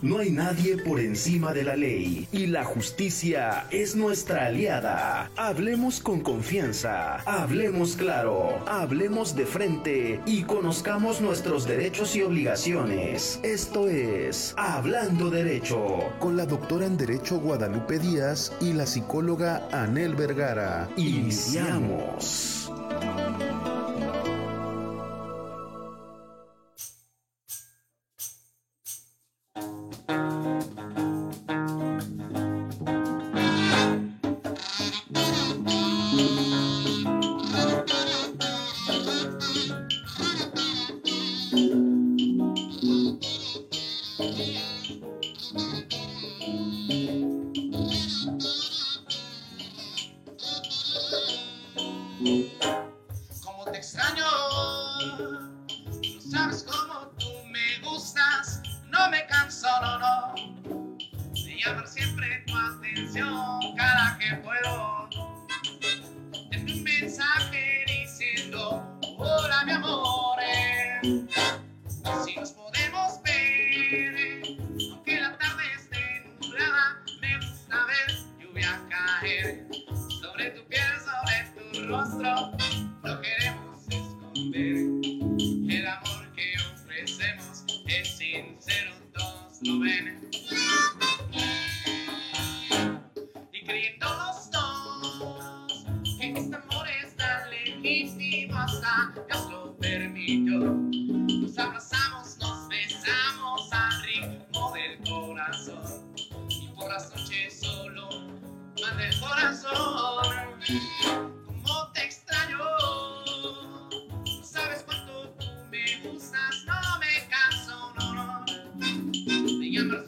No hay nadie por encima de la ley y la justicia es nuestra aliada. Hablemos con confianza, hablemos claro, hablemos de frente y conozcamos nuestros derechos y obligaciones. Esto es Hablando Derecho con la doctora en Derecho Guadalupe Díaz y la psicóloga Anel Vergara. Iniciamos. Thank you.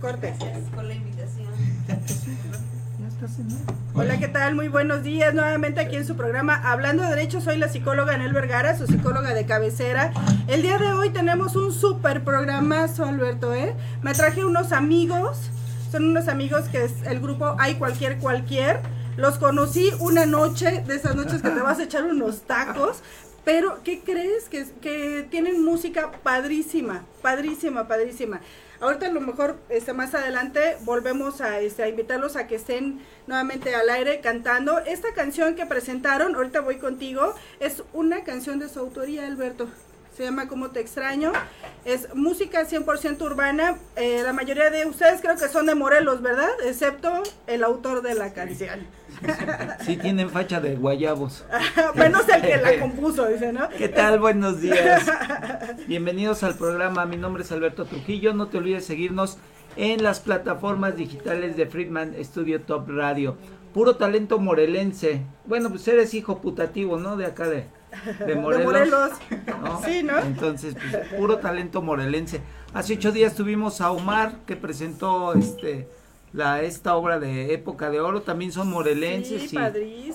Cortes. Hola, ¿qué tal? Muy buenos días. Nuevamente aquí en su programa Hablando de Derecho, soy la psicóloga Anel Vergara, su psicóloga de cabecera. El día de hoy tenemos un súper programazo, Alberto, ¿eh? Me traje unos amigos, son unos amigos que es el grupo Hay Cualquier Cualquier. Los conocí una noche, de esas noches que te vas a echar unos tacos. Pero, ¿qué crees? Que, tienen música padrísima, padrísima, padrísima. Ahorita a lo mejor este, más adelante volvemos a, este, a invitarlos a que estén nuevamente al aire cantando. Esta canción que presentaron, ahorita voy contigo, es una canción de su autoría, Alberto se llama Como te extraño. Es música 100% urbana. Eh, la mayoría de ustedes creo que son de Morelos, ¿verdad? Excepto el autor de la canción. Sí, tienen facha de guayabos. Menos el que la compuso, dice, ¿no? ¿Qué tal? Buenos días. Bienvenidos al programa. Mi nombre es Alberto Trujillo. No te olvides seguirnos en las plataformas digitales de Friedman Studio Top Radio. Puro talento morelense. Bueno, pues eres hijo putativo, ¿no? De acá de, de Morelos. Sí, ¿no? Entonces, pues, puro talento morelense. Hace ocho días tuvimos a Omar que presentó este la esta obra de Época de Oro. También son morelenses. Sí,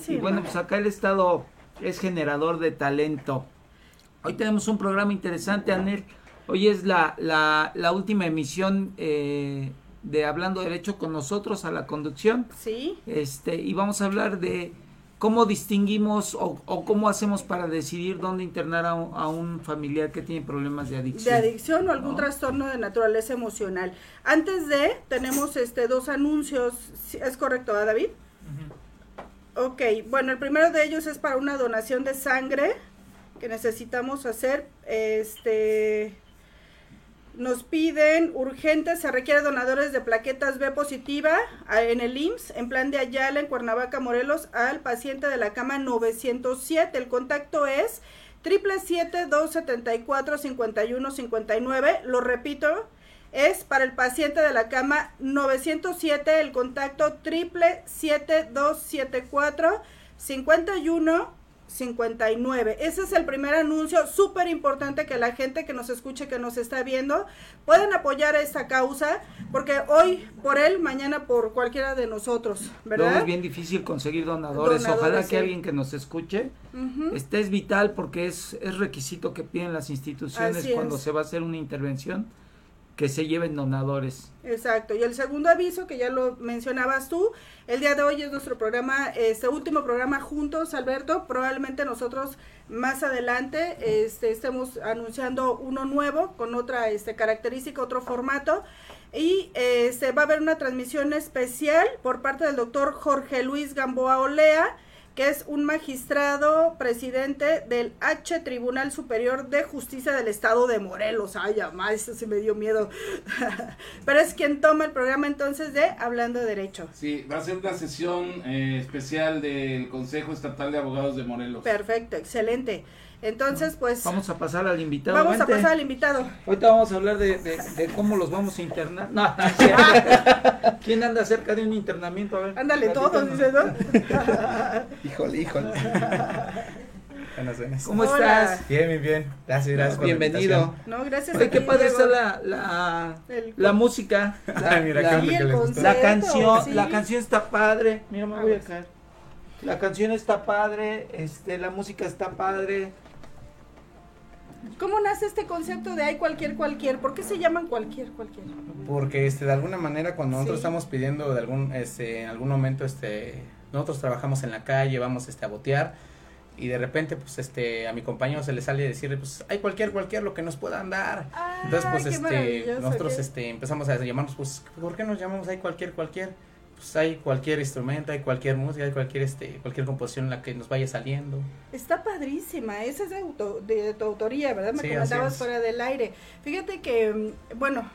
y, y bueno, pues acá el estado es generador de talento. Hoy tenemos un programa interesante, Anel. Hoy es la, la, la última emisión eh, de Hablando Derecho con nosotros a la conducción. Sí. Este, y vamos a hablar de ¿Cómo distinguimos o, cómo hacemos para decidir dónde internar a un, familiar que tiene problemas de adicción? De adicción o algún trastorno de naturaleza emocional. Antes de, tenemos este dos anuncios. ¿Es correcto, David? Ok, bueno, el primero de ellos es para una donación de sangre que necesitamos hacer. Este nos piden urgentes, se requiere donadores de plaquetas B positiva en el IMSS, en plan de Ayala, en Cuernavaca, Morelos, al paciente de la cama 907. El contacto es 777-274-5159. Lo repito, es para el paciente de la cama 907. El contacto 777-274-5159. 59. Ese es el primer anuncio súper importante que la gente que nos escuche, que nos está viendo, pueden apoyar a esta causa, porque hoy por él, mañana por cualquiera de nosotros, ¿verdad? es bien difícil conseguir donadores. Ojalá que alguien que nos escuche, este es vital porque es, es requisito que piden las instituciones cuando se va a hacer una intervención que se lleven donadores. Exacto. Y el segundo aviso, que ya lo mencionabas tú, el día de hoy es nuestro programa, este último programa juntos, Alberto. Probablemente nosotros más adelante este, estemos anunciando uno nuevo con otra este, característica, otro formato. Y este, va a haber una transmisión especial por parte del doctor Jorge Luis Gamboa Olea que es un magistrado presidente del H Tribunal Superior de Justicia del Estado de Morelos. Ay, mamá, eso sí me dio miedo. Pero es quien toma el programa entonces de Hablando de Derecho. Sí, va a ser una sesión eh, especial del Consejo Estatal de Abogados de Morelos. Perfecto, excelente. Entonces, pues... Vamos a pasar al invitado. Vamos a pasar al invitado. Ahorita vamos a hablar de, de, cómo los vamos a internar. No, ¿Quién anda cerca de un internamiento? A ver. Ándale todos, dice, ¿no? híjole, híjole. ¿Cómo estás? Bien, bien, bien. Gracias, gracias. Bienvenido. No, gracias. Oye, qué padre está la, la, la música. La, mira, la, la canción, la canción está padre. Mira, me voy a caer. La canción está padre, este, la música está padre. ¿Cómo nace este concepto de hay cualquier cualquier? ¿Por qué se llaman cualquier cualquier? Porque este de alguna manera cuando nosotros estamos pidiendo de algún este en algún momento este nosotros trabajamos en la calle, vamos este a botear y de repente pues este a mi compañero se le sale decirle pues hay cualquier cualquier lo que nos puedan dar. Entonces pues este nosotros este empezamos a llamarnos pues ¿por qué nos llamamos hay cualquier cualquier? Pues, hay cualquier instrumento, hay cualquier música, hay cualquier este cualquier composición en la que nos vaya saliendo. Está padrísima, esa es de, de, tu autoría, ¿verdad? Me comentabas fuera del aire. Fíjate que, mm, bueno,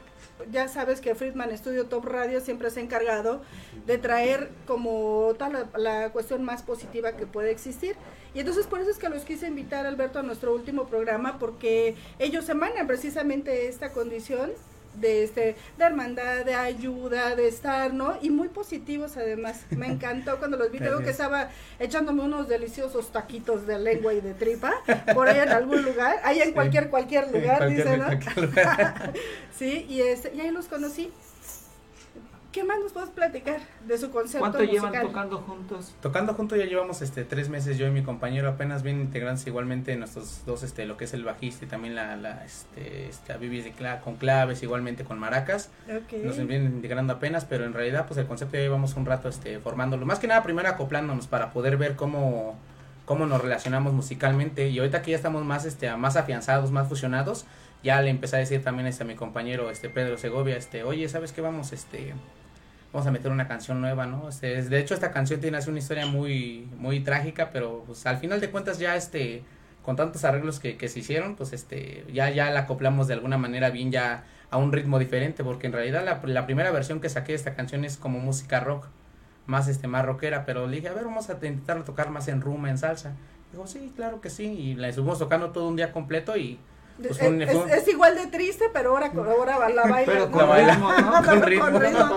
ya sabes que Friedman Studio Top Radio siempre se ha encargado de traer como tal la, cuestión más positiva que puede existir. Y entonces por eso es que los quise invitar, Alberto, a nuestro último programa, porque ellos emanan precisamente esta condición de este de hermandad, de ayuda, de estar, ¿no? Y muy positivos además. Me encantó cuando los vi, creo que estaba echándome unos deliciosos taquitos de lengua y de tripa por ahí en algún lugar, ahí en cualquier cualquier lugar, dice, ¿no? sí, y este y ahí los conocí ¿Qué más nos puedes platicar de su concepto ¿Cuánto llevan tocando juntos? Tocando juntos ya llevamos este tres meses yo y mi compañero apenas bien integrantes igualmente nuestros dos este lo que es el bajista y también la, la este esta de con claves igualmente con maracas. Nos vienen integrando apenas, pero en realidad pues el concepto ya llevamos un rato este formándolo. Más que nada primero acoplándonos para poder ver cómo cómo nos relacionamos musicalmente y ahorita que ya estamos más este más afianzados, más fusionados, ya le empecé a decir también este, a mi compañero este Pedro Segovia, este, oye, ¿sabes qué? Vamos, este, vamos a meter una canción nueva, ¿no? Este, de hecho, esta canción tiene una historia muy, muy trágica, pero pues al final de cuentas ya este, con tantos arreglos que, que se hicieron, pues este, ya, ya la acoplamos de alguna manera bien ya a un ritmo diferente, porque en realidad la, primera versión que saqué de esta canción es como música rock, más este, más rockera, pero le dije, a ver, vamos a intentar tocar más en rumba, en salsa. Dijo, sí, claro que sí, y la estuvimos tocando todo un día completo y pues un, es, igual de triste, pero ahora, ahora la baila. Pero con ritmo, ¿no? con ritmo. Con ritmo.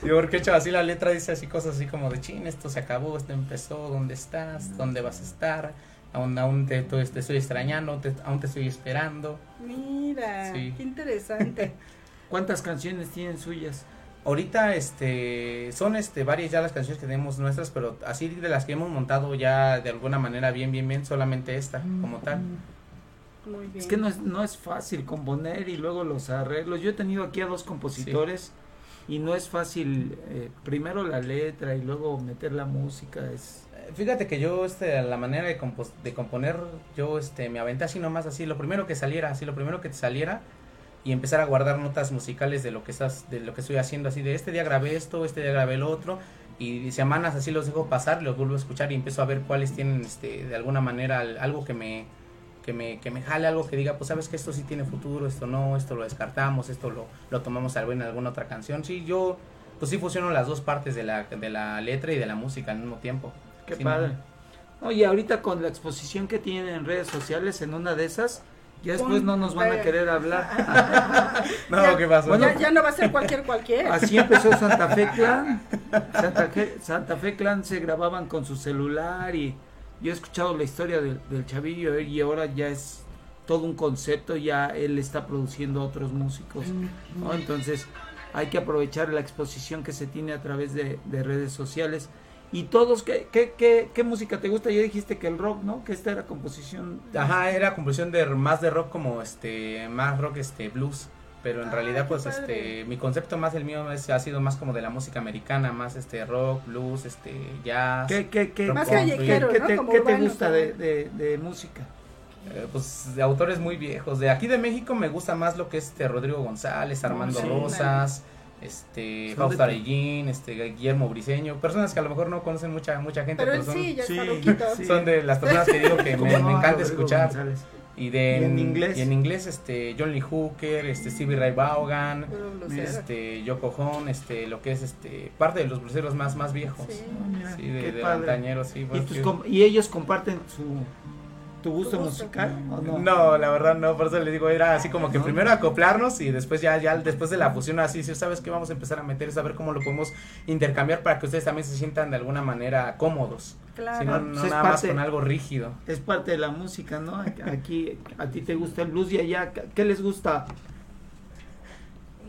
Porque hecho así la letra dice así cosas así como de chin, esto se acabó, esto empezó, ¿dónde estás? ¿Dónde vas a estar? Aún, aún te, te, te estoy extrañando, te, aún te estoy esperando. Mira, sí. qué interesante. ¿Cuántas canciones tienen suyas? Ahorita este son este varias ya las canciones que tenemos nuestras, pero así de las que hemos montado ya de alguna manera bien bien bien solamente esta como tal. Muy bien. Es que no es, no es fácil componer y luego los arreglos. Yo he tenido aquí a dos compositores sí. y no es fácil eh, primero la letra y luego meter la música. Es... Fíjate que yo, este, la manera de, compo de componer, yo este, me aventé así nomás, así, lo primero que saliera, así, lo primero que te saliera y empezar a guardar notas musicales de lo que estás, de lo que estoy haciendo, así de este día grabé esto, este día grabé lo otro y semanas así los dejo pasar, los vuelvo a escuchar y empiezo a ver cuáles tienen, este, de alguna manera algo que me que me, que me jale algo que diga, pues sabes que esto sí tiene futuro, esto no, esto lo descartamos, esto lo, lo tomamos algo en alguna otra canción. Sí, yo pues sí fusiono las dos partes de la, de la letra y de la música al mismo tiempo. Qué sí, padre. Oye, ahorita con la exposición que tienen en redes sociales, en una de esas, ya después no nos van a querer hablar. no, ya, ¿qué pasó? Bueno, ya, ya, no va a ser cualquier cualquier. Así empezó Santa Fe Clan. Santa Fe, Santa Fe Clan se grababan con su celular y yo he escuchado la historia del, del chavillo y ahora ya es todo un concepto, ya él está produciendo otros músicos, ¿no? Entonces hay que aprovechar la exposición que se tiene a través de, de redes sociales. Y todos, ¿qué, qué, qué, ¿qué, música te gusta? Ya dijiste que el rock, ¿no? Que esta era composición. Ajá, era composición de más de rock como este, más rock este blues. Pero en Ah, realidad pues padre. este mi concepto más el mío es, ha sido más como de la música americana, más este rock, blues, este jazz. ¿Qué, qué, qué, Más qué- callejero, qué ¿no? te, qué te gusta de, de, de música? Eh, pues de autores muy viejos. De aquí de México me gusta más lo que es este Rodrigo González, Armando sí. Rosas, este Fausto Arellín, este Guillermo Briseño, personas que a lo mejor no conocen mucha mucha gente, Pero son, sí, ya está Sí, loquito. sí. son de las personas que digo que me, encanta Rodrigo escuchar. González. Y de ¿Y en inglés? y en inglés este John Lee Hooker, este Stevie Ray Vaughan, este Yoko Ono, este lo que es este parte de los bluseros más más viejos. Sí. Ah, mira, Sí, de, de antañeros, sí. ¿Y, pues, tus com- ¿Y ellos comparten su tu gusto Tu gusto. musical o no? No, la verdad no, por eso le digo, era así como que No. primero acoplarnos y después ya, ya después de la fusión así, si sabes que vamos a empezar a meter, saber cómo lo podemos intercambiar para que ustedes también se sientan de alguna manera cómodos, Claro. si no, Pues no es nada más parte- con algo rígido. Es parte de la música, ¿no? Aquí a ti te gusta el blues y allá ¿qué les gusta?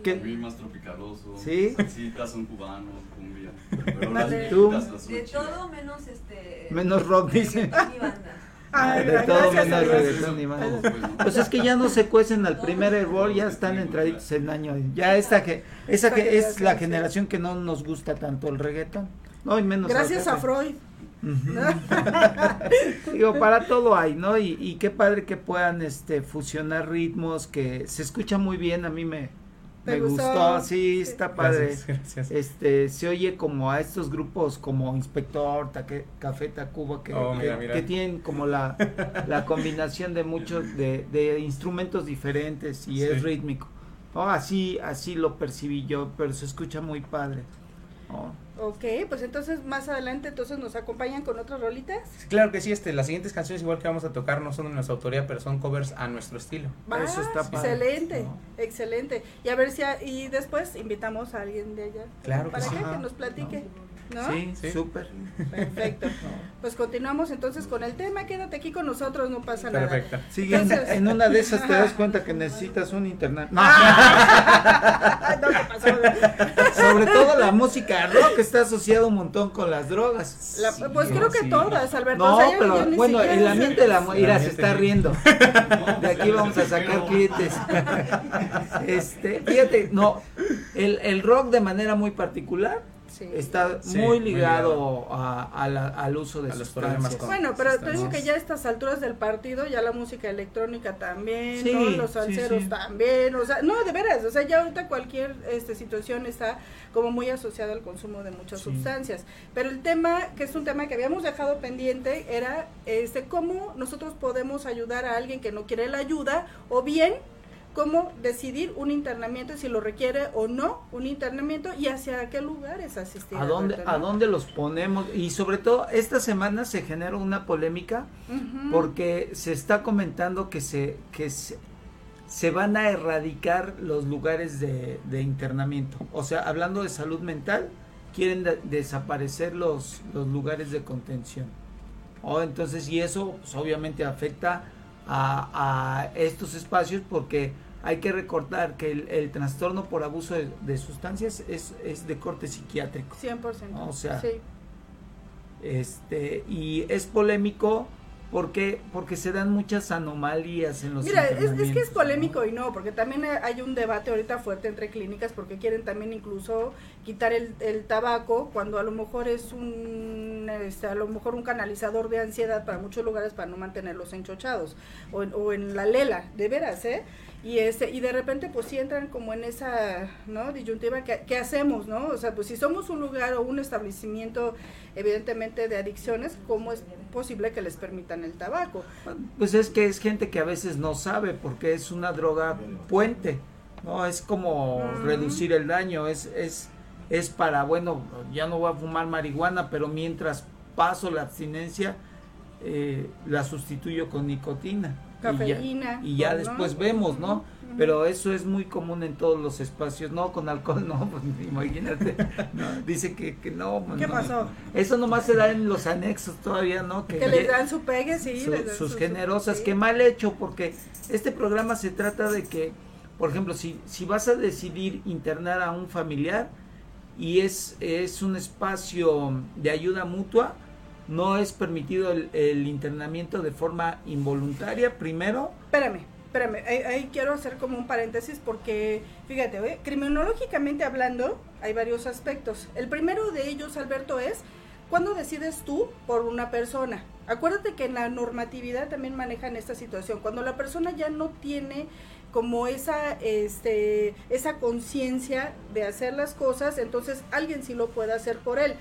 ¿Qué? A más tropicaloso. ¿Sí? Sí, son cubano, cumbia. Pero las de- De todo menos este. Menos rock, dice. y banda. Ay, de todo menos reggaetón y. Todo, pues, ¿no? Pues es que ya no se cuecen al primer hervor, ya están entraditos en año. Ya esta que esa que es la generación que no nos gusta tanto el reggaetón. No, y menos Gracias a. Freud. Digo, para todo hay, ¿no? Y, y qué padre que puedan este fusionar ritmos, que se escucha muy bien, a mí me, ¿Te me gustó? gustó, sí, está padre. Gracias, gracias. Este, se oye como a estos grupos como Inspector, Taque- Café Tacuba, que, Oh, mira, que- mira. que tienen como la, la combinación de muchos, de, de instrumentos diferentes y es rítmico. Oh, así, así lo percibí yo, pero se escucha muy padre. Oh. Ok, pues entonces más adelante entonces nos acompañan con otras rolitas. Sí, Claro que sí, este, las siguientes canciones igual que vamos a tocar no son de nuestra autoría, pero son covers a nuestro estilo. Va, Eso está padre, excelente, ¿no? excelente. Y a ver si a- y después invitamos a alguien de allá. Claro que para sí. que, Ajá. que nos platique, ¿no? Sí, Sí. súper. Perfecto. Pues continuamos entonces con el tema. Quédate aquí con nosotros, no pasa nada. Perfecto. Sí, en, Entonces- en una de esas te das cuenta que necesitas un internet. No. No, ¿qué pasó? Sobre todo la música rock está asociada un montón con las drogas. La- pues creo que sí. todas, Alberto. No, o sea, yo- pero yo ni bueno, el ambiente de la mira, se está riendo. De aquí vamos a sacar clientes. Este, fíjate, no, el, el rock de manera muy particular Sí. está Sí, muy muy ligado a- a la- al uso de A los sustancias. problemas con- Bueno, pero te digo que ya a estas alturas del partido, ya la música electrónica también, Sí, ¿no? los sí, salseros sí. también, o sea, no, de veras, o sea, ya ahorita cualquier este, situación está como muy asociada al consumo de muchas Sí. sustancias. Pero el tema, que es un tema que habíamos dejado pendiente, era este cómo nosotros podemos ayudar a alguien que no quiere la ayuda, o bien cómo decidir un internamiento, si lo requiere o no un internamiento, y hacia qué lugares asistir. ¿A dónde, ¿A dónde los ponemos? Y sobre todo, esta semana se generó una polémica porque se está comentando que se, que se, se van a erradicar los lugares de, de internamiento. O sea, hablando de salud mental, quieren de- desaparecer los, los lugares de contención. Oh, entonces, y eso pues, obviamente afecta a, a estos espacios porque hay que recordar que el, el trastorno por abuso de, de sustancias es, es de corte psiquiátrico. 100%. O sea, sí. Este, y es polémico porque porque se dan muchas anomalías en los Mira, es, es que es polémico y no, porque también hay un debate ahorita fuerte entre clínicas porque quieren también incluso quitar el, el tabaco cuando a lo mejor es un este, a lo mejor un canalizador de ansiedad para muchos lugares para no mantenerlos enchochados o en, o en la lela, de veras, ¿eh? Y este y de repente pues sí entran como en esa, ¿no? disyuntiva que qué hacemos, ¿no? O sea, pues si somos un lugar o un establecimiento evidentemente de adicciones, ¿cómo es posible que les permitan el tabaco? Pues es que es gente que a veces no sabe porque es una droga puente, ¿no? Es como reducir el daño, es, es, es para, bueno, ya no voy a fumar marihuana, pero mientras paso la abstinencia, eh, la sustituyo con nicotina. Y ya- Cafeína, Y ya, ¿no? después vemos, ¿no? Pero eso es muy común en todos los espacios, no con alcohol, no, pues imagínate, no, dice que, que no, pues, ¿Qué no. pasó? Eso nomás se da en los anexos todavía, ¿no? Que les dan su pegue, sí. su- sus su- generosas, sí. qué mal hecho, porque este programa se trata de que, por ejemplo, si, si vas a decidir internar a un familiar y es, es un espacio de ayuda mutua, no es permitido el, el internamiento de forma involuntaria, primero, Espérame, espérame, ahí, ahí quiero hacer como un paréntesis porque, fíjate, criminológicamente hablando, hay varios aspectos. El primero de ellos, Alberto, es cuando decides tú por una persona. Acuérdate que en la normatividad también manejan esta situación. Cuando la persona ya no tiene como esa este esa conciencia de hacer las cosas, entonces alguien sí lo puede hacer por él,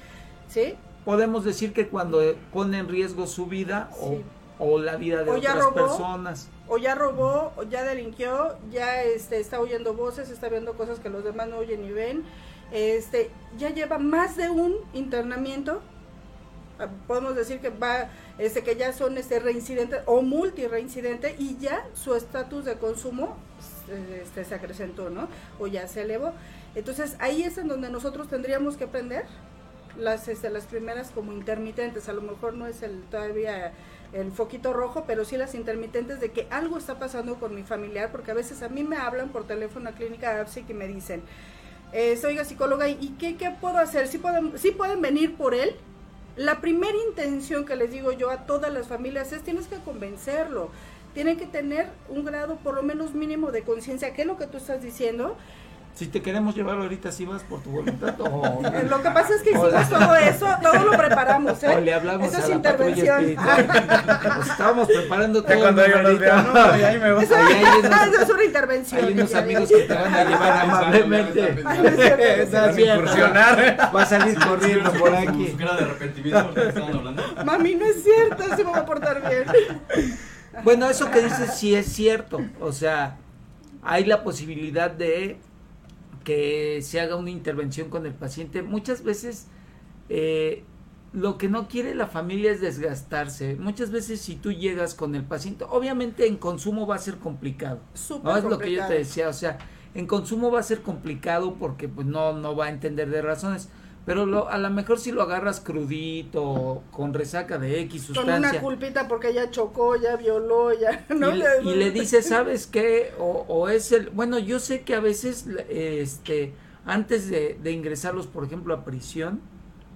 ¿sí? podemos decir que cuando pone en riesgo su vida o, Sí. o la vida de O otras robó. personas. o ya robó, o ya delinquió, ya este, está oyendo voces, está viendo cosas que los demás no oyen ni ven, este, ya lleva más de un internamiento, podemos decir que va, este, que ya son este reincidentes o multireincidente y ya su estatus de consumo este, se acrecentó, ¿no? O ya se elevó. Entonces ahí es en donde nosotros tendríamos que aprender las este, las primeras como intermitentes, a lo mejor no es el todavía el foquito rojo, pero sí las intermitentes de que algo está pasando con mi familiar, porque a veces a mí me hablan por teléfono a clínica APSIC y me dicen, eh, soy psicóloga, ¿y qué, qué puedo hacer? ¿Sí pueden, ¿Sí pueden venir por él? La primera intención que les digo yo a todas las familias es tienes que convencerlo, tienen que tener un grado por lo menos mínimo de conciencia, ¿qué es lo que tú estás diciendo? Si te queremos llevar ahorita, si vas por tu voluntad o, Lo que pasa es que hicimos Hola. todo eso, todo lo preparamos, ¿eh? o le hablamos Eso a es la patrulla intervención. Pues estábamos preparando todo. Cuando yo los veo, no, ahí me voy. Eso, Ahí hay unos- eso es una intervención. Hay unos amigos que te van a llevar amablemente. A incursionar. Va a salir corriendo por aquí. De arrepentimiento hablando. Mami, no es cierto, se me va a portar bien. Bueno, eso que dices sí es cierto. O sea, hay la posibilidad de que se haga una intervención con el paciente. Muchas veces eh, lo que no quiere la familia es desgastarse. Muchas veces si tú llegas con el paciente, obviamente en consumo va a ser complicado. Súper No es lo que yo te decía, o sea, en consumo va a ser complicado porque pues no no va a entender de razones, pero lo, a lo mejor si lo agarras crudito, con resaca de X Con sustancia. una culpita porque ya chocó, ya violó, ya. ¿no? Y, le, y le ¿sabes qué? O, o es el... Bueno, yo sé que a veces, este, antes de, de ingresarlos, por ejemplo, a prisión,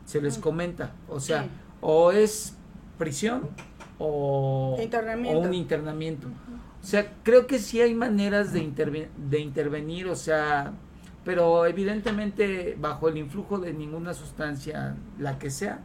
se les comenta, o sea, Sí. o es prisión o, Internamiento. o un internamiento. O sea, creo que sí hay maneras de, interve- de intervenir, o sea, pero evidentemente bajo el influjo de ninguna sustancia, la que sea,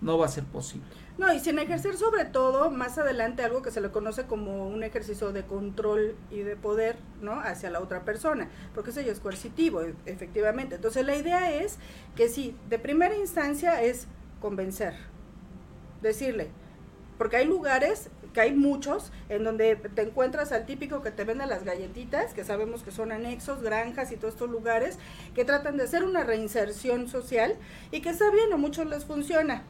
no va a ser posible. No, y sin ejercer sobre todo más adelante algo que se le conoce como un ejercicio de control y de poder, ¿no? Hacia la otra persona, porque eso ya es coercitivo, e- efectivamente. Entonces la idea es que sí, de primera instancia es convencer, decirle, porque hay lugares, que hay muchos, en donde te encuentras al típico que te vende las galletitas, que sabemos que son anexos, granjas y todos estos lugares, que tratan de hacer una reinserción social y que está bien, a muchos les funciona,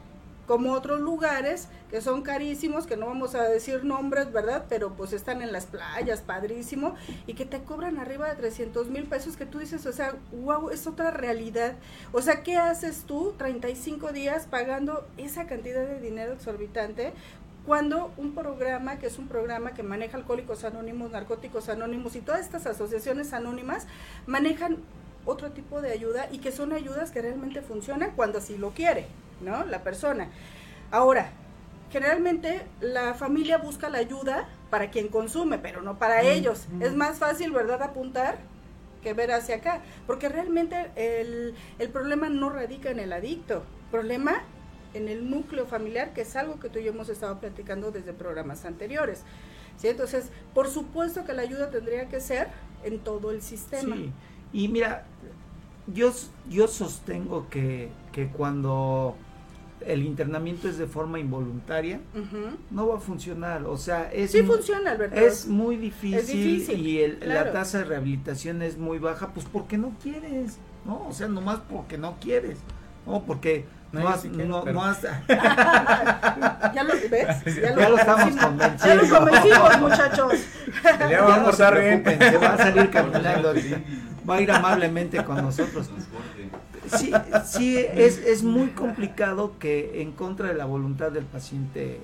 como otros lugares que son carísimos, que no vamos a decir nombres, ¿verdad? Pero pues están en las playas, padrísimo, y que te cobran arriba de 300 mil pesos, que tú dices, o sea, wow, es otra realidad. O sea, ¿qué haces tú 35 días pagando esa cantidad de dinero exorbitante? Cuando un programa, que es un programa que maneja Alcohólicos Anónimos, Narcóticos Anónimos y todas estas asociaciones anónimas, manejan otro tipo de ayuda y que son ayudas que realmente funcionan cuando así lo quiere, ¿no? La persona. Ahora, generalmente la familia busca la ayuda para quien consume, pero no para ellos. Es más fácil, ¿verdad?, apuntar que ver hacia acá, porque realmente el, el problema no radica en el adicto, problema en el núcleo familiar, que es algo que tú y yo hemos estado platicando desde programas anteriores. ¿sí? Entonces, por supuesto que la ayuda tendría que ser en todo el sistema. Sí, y mira, yo, yo sostengo que, que cuando el internamiento es de forma involuntaria, no va a funcionar. O sea, es, Sí mu- funciona, Alberto. es muy difícil, difícil, y el- claro. la tasa de rehabilitación es muy baja, pues porque no quieres, ¿no? O sea, nomás porque no quieres, ¿no? Porque No, no, has, no, pero- no has- ¿Ya lo ves? ya lo estamos Ya lo convenciendo. convencimos, muchachos. Ya Ya va a portar bien. se va a salir caminando. Va a ir amablemente con nosotros. Sí, sí es, es muy complicado que en contra de la voluntad del paciente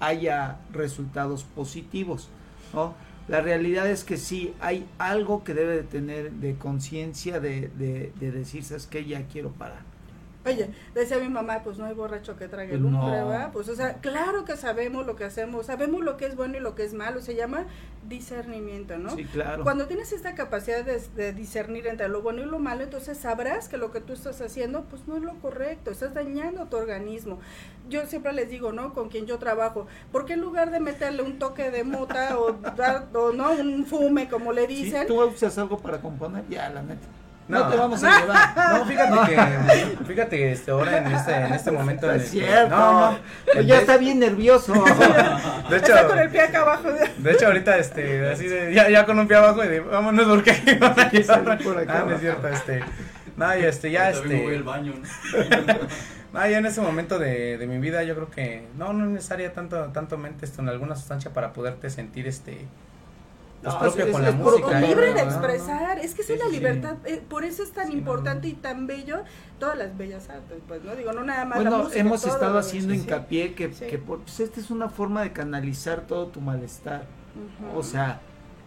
haya resultados positivos, ¿no? La realidad es que sí, hay algo que debe de tener de conciencia de, de, de decir, ¿sabes qué? Ya quiero parar. Oye, decía mi mamá, pues no hay borracho que trague Pues lumbre, no. ¿verdad? Pues, o sea, claro que sabemos lo que hacemos, sabemos lo que es bueno y lo que es malo, se llama discernimiento, ¿no? Sí, claro. Cuando tienes esta capacidad de, de discernir entre lo bueno y lo malo, entonces sabrás que lo que tú estás haciendo, pues no es lo correcto, estás dañando tu organismo. Yo siempre les digo, ¿no? Con quien yo trabajo, ¿por qué en lugar de meterle un toque de mota o, dar, o no, un fume, como le dicen, ¿Tú usas algo para componer? Ya, la neta. No, No. te vamos a llevar. No, fíjate que, fíjate que este, ahora en este, en este momento. No es cierto. no, no, Pues ya está bien nervioso. De hecho, está con el pie acá abajo. de hecho ahorita, este, así de, ya, ya con un pie abajo y de, vámonos porque van a llevar. por acá. Ah, no es cierto, este, no, y este, ya, voy al este, baño. ¿no? no, ya en ese momento de, de mi vida yo creo que, no, no es necesaria tanto, tanto mente, esto, en alguna sustancia para poderte sentir, este, No, propio es- con es la música. ¿no? libre de no. expresar, es que es una libertad, eh, por eso es tan importante y tan bello todas las bellas artes, pues no digo, no nada más Bueno, hemos estado haciendo hincapié que, que por- pues, esta es una forma de canalizar todo tu malestar. O sea,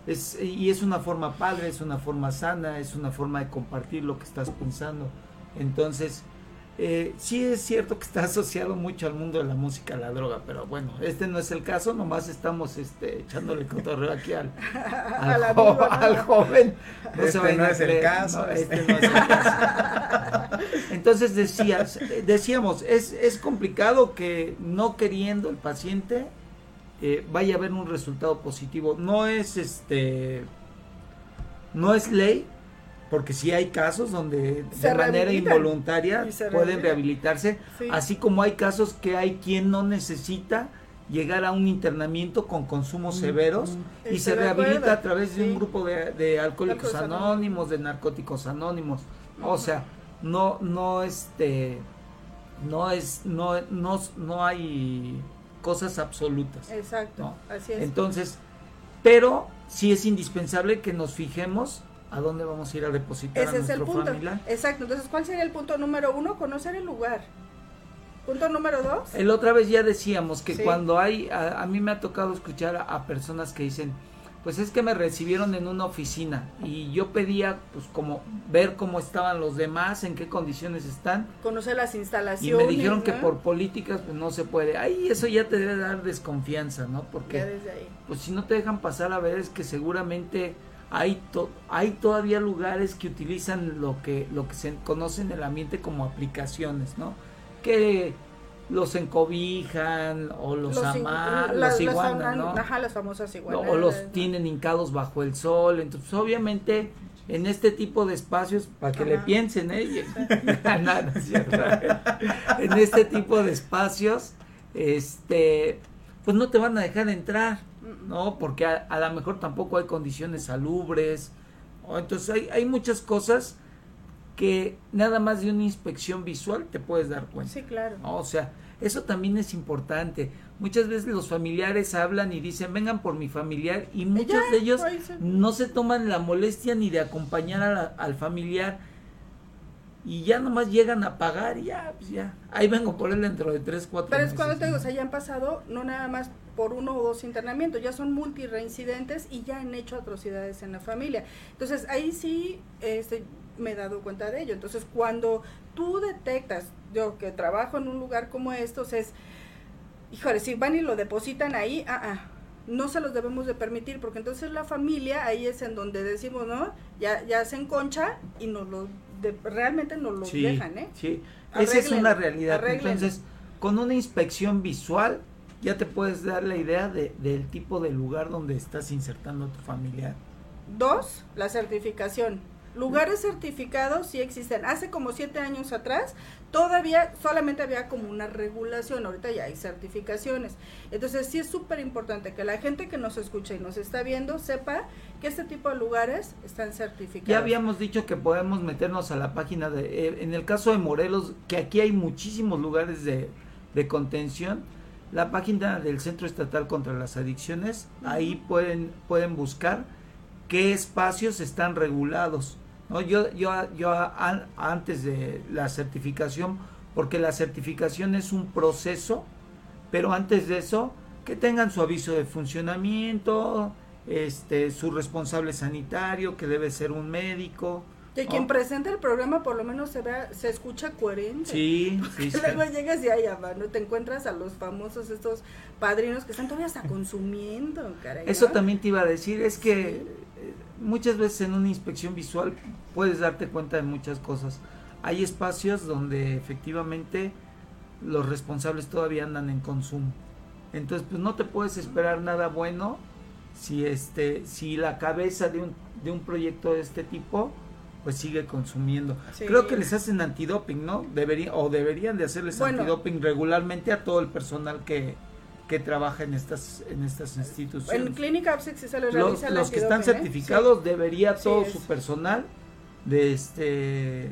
es, y es una forma padre, es una forma sana, es una forma de compartir lo que estás pensando. Entonces, eh, sí es cierto que está asociado mucho al mundo de la música, a la droga, pero bueno, este no es el caso, nomás estamos este, echándole cotorreo aquí al, al, Al jo- amigo, ¿no? al joven. Este vayan no es el caso, no, este. este no es el caso. Entonces decías, eh, decíamos, es, es complicado que no queriendo el paciente eh, vaya a haber un resultado positivo. No es este, no es ley, porque sí hay casos donde Se de manera involuntaria pueden rehabilitarse, Sí. así como hay casos que hay quien no necesita llegar a un internamiento con consumos severos y se rehabilita a través de un grupo de, de alcohólicos anónimos, de narcóticos anónimos. O sea, no, no, este, no es, no, no, no hay cosas absolutas. Exacto, No. así es. Entonces, pero sí es indispensable que nos fijemos a dónde vamos a ir a depositar Ese a es el punto. familiar. Exacto, entonces, ¿cuál sería el punto número uno? Conocer el lugar. Punto número dos. El otra vez ya decíamos que Sí. cuando hay, a, a mí me ha tocado escuchar a, a personas que dicen, pues es que me recibieron en una oficina y yo pedía pues como ver cómo estaban los demás, en qué condiciones están Conocer las y instalaciones. me dijeron que por políticas pues no se puede. Ahí eso ya te debe dar desconfianza, ¿no? Ya Porque desde ahí. pues si no te dejan pasar a ver es que seguramente hay, hay todavía lugares que utilizan lo que, lo que se conoce en el ambiente como aplicaciones, ¿no? Que los encobijan o los, aman, los iguanan, ¿no? Ajá, las famosas iguanas. O los tienen hincados bajo el sol. Entonces, obviamente, en este tipo de espacios, para que le piensen, ¿eh? en este tipo de espacios, este, pues no te van a dejar entrar. ¿No? Porque a, lo mejor tampoco hay condiciones salubres, o entonces hay, hay muchas cosas que nada más de una inspección visual te puedes dar cuenta. Sí, claro. O sea, eso también es importante. Muchas veces los familiares hablan y dicen, vengan por mi familiar, y muchos de ellos no se toman la molestia ni de acompañar al familiar y ya nomás llegan a pagar y ya, pues ya, ahí vengo por él dentro de tres, cuatro Pero es cuando te digo, o sea, ya han pasado no nada más por uno o dos internamientos, ya son multireincidentes y ya han hecho atrocidades en la familia. Entonces, ahí sí este, me he dado cuenta de ello. Entonces, cuando tú detectas, yo que trabajo en un lugar como estos, es, híjole, si van y lo depositan ahí, ah, ah, no se los debemos de permitir, porque entonces la familia ahí es en donde decimos, ¿no? Ya, ya se enconcha y nos lo realmente no lo dejan, ¿eh? Sí, esa es una realidad. Entonces, con una inspección visual ya te puedes dar la idea de, del tipo de lugar donde estás insertando a tu familiar. Dos, la certificación. Lugares certificados sí existen. Hace como siete años atrás todavía solamente había como una regulación, ahorita ya hay certificaciones. Entonces sí es súper importante que la gente que nos escucha y nos está viendo sepa que este tipo de lugares están certificados. Ya habíamos dicho que podemos meternos a la página de, eh, en el caso de Morelos, que aquí hay muchísimos lugares de, de contención, la página del Centro Estatal contra las Adicciones, ahí pueden, pueden buscar qué espacios están regulados ¿no? Yo, yo, yo antes de la certificación, porque la certificación es un proceso, pero antes de eso, que tengan su aviso de funcionamiento, este, su responsable sanitario, que debe ser un médico. Que quien presenta el programa por lo menos se vea, se escucha coherente. Sí, sí. Luego llegas y ahí ¿no? te encuentras a los famosos estos padrinos que están todavía hasta consumiendo, caray. Eso también te iba a decir, es que muchas veces en una inspección visual puedes darte cuenta de muchas cosas. Hay espacios donde efectivamente los responsables todavía andan en consumo. Entonces, pues no te puedes esperar nada bueno si este si la cabeza de un, de un proyecto de este tipo pues sigue consumiendo. Creo que les hacen antidoping, ¿no? Deberían o deberían de hacerles antidoping regularmente a todo el personal que que trabaja en estas en estas instituciones. En Clínica Absex se les realiza Los, los que están ¿eh? certificados debería todo su personal de este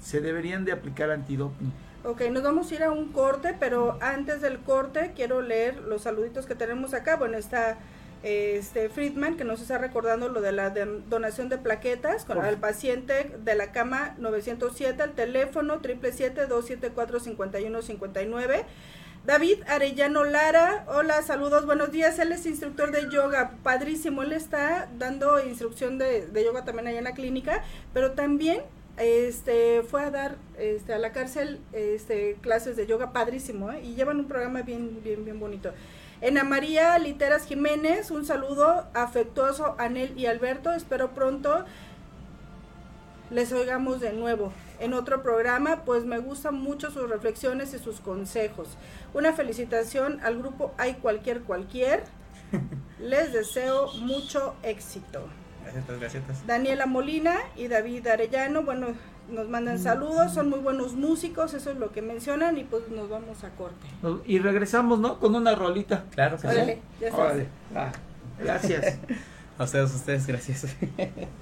se deberían de aplicar antidoping. Ok, nos vamos a ir a un corte, pero antes del corte quiero leer los saluditos que tenemos acá. Bueno, está este Friedman que nos está recordando lo de la donación de plaquetas con el paciente de la cama 907, el teléfono 777-274-5159. David Arellano Lara, hola, saludos, buenos días. Él es instructor de yoga, padrísimo. Él está dando instrucción de, yoga también allá en la clínica, pero también este fue a dar este, a la cárcel este, clases de yoga padrísimo ¿eh? y llevan un programa bien, bien, bien bonito. Ana María Literas Jiménez, un saludo afectuoso a Anel y Alberto. Espero pronto les oigamos de nuevo en otro programa, pues me gustan mucho sus reflexiones y sus consejos. Una felicitación al grupo Hay Cualquier Cualquier. Les deseo mucho éxito. Gracias, gracias. Daniela Molina y David Arellano, bueno, nos mandan saludos, son muy buenos músicos, eso es lo que mencionan y pues nos vamos a corte. Y regresamos, ¿no? Con una rolita. Claro, sí. ya gracias. a ustedes, a ustedes, gracias.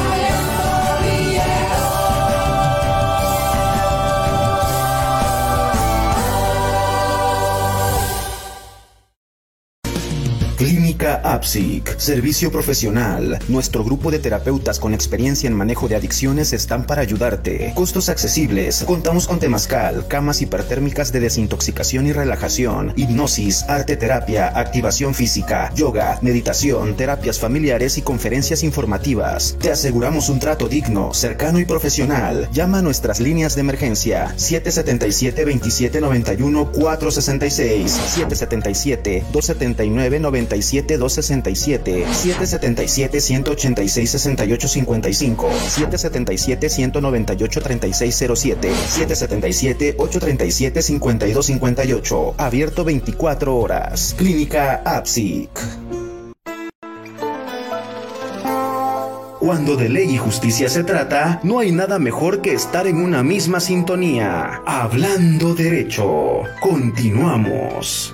Clínica APSIC, servicio profesional. Nuestro grupo de terapeutas con experiencia en manejo de adicciones están para ayudarte. Costos accesibles. Contamos con temazcal, camas hipertérmicas de desintoxicación y relajación, hipnosis, arte terapia, activación física, yoga, meditación, terapias familiares y conferencias informativas. Te aseguramos un trato digno, cercano y profesional. Llama a nuestras líneas de emergencia 777 2791 466 777 279 90 97 267 777 186 68 55 777 198 3607 777 837 52 58 abierto 24 horas Clínica APSIC Cuando de ley y justicia se trata, no hay nada mejor que estar en una misma sintonía. Hablando derecho. Continuamos.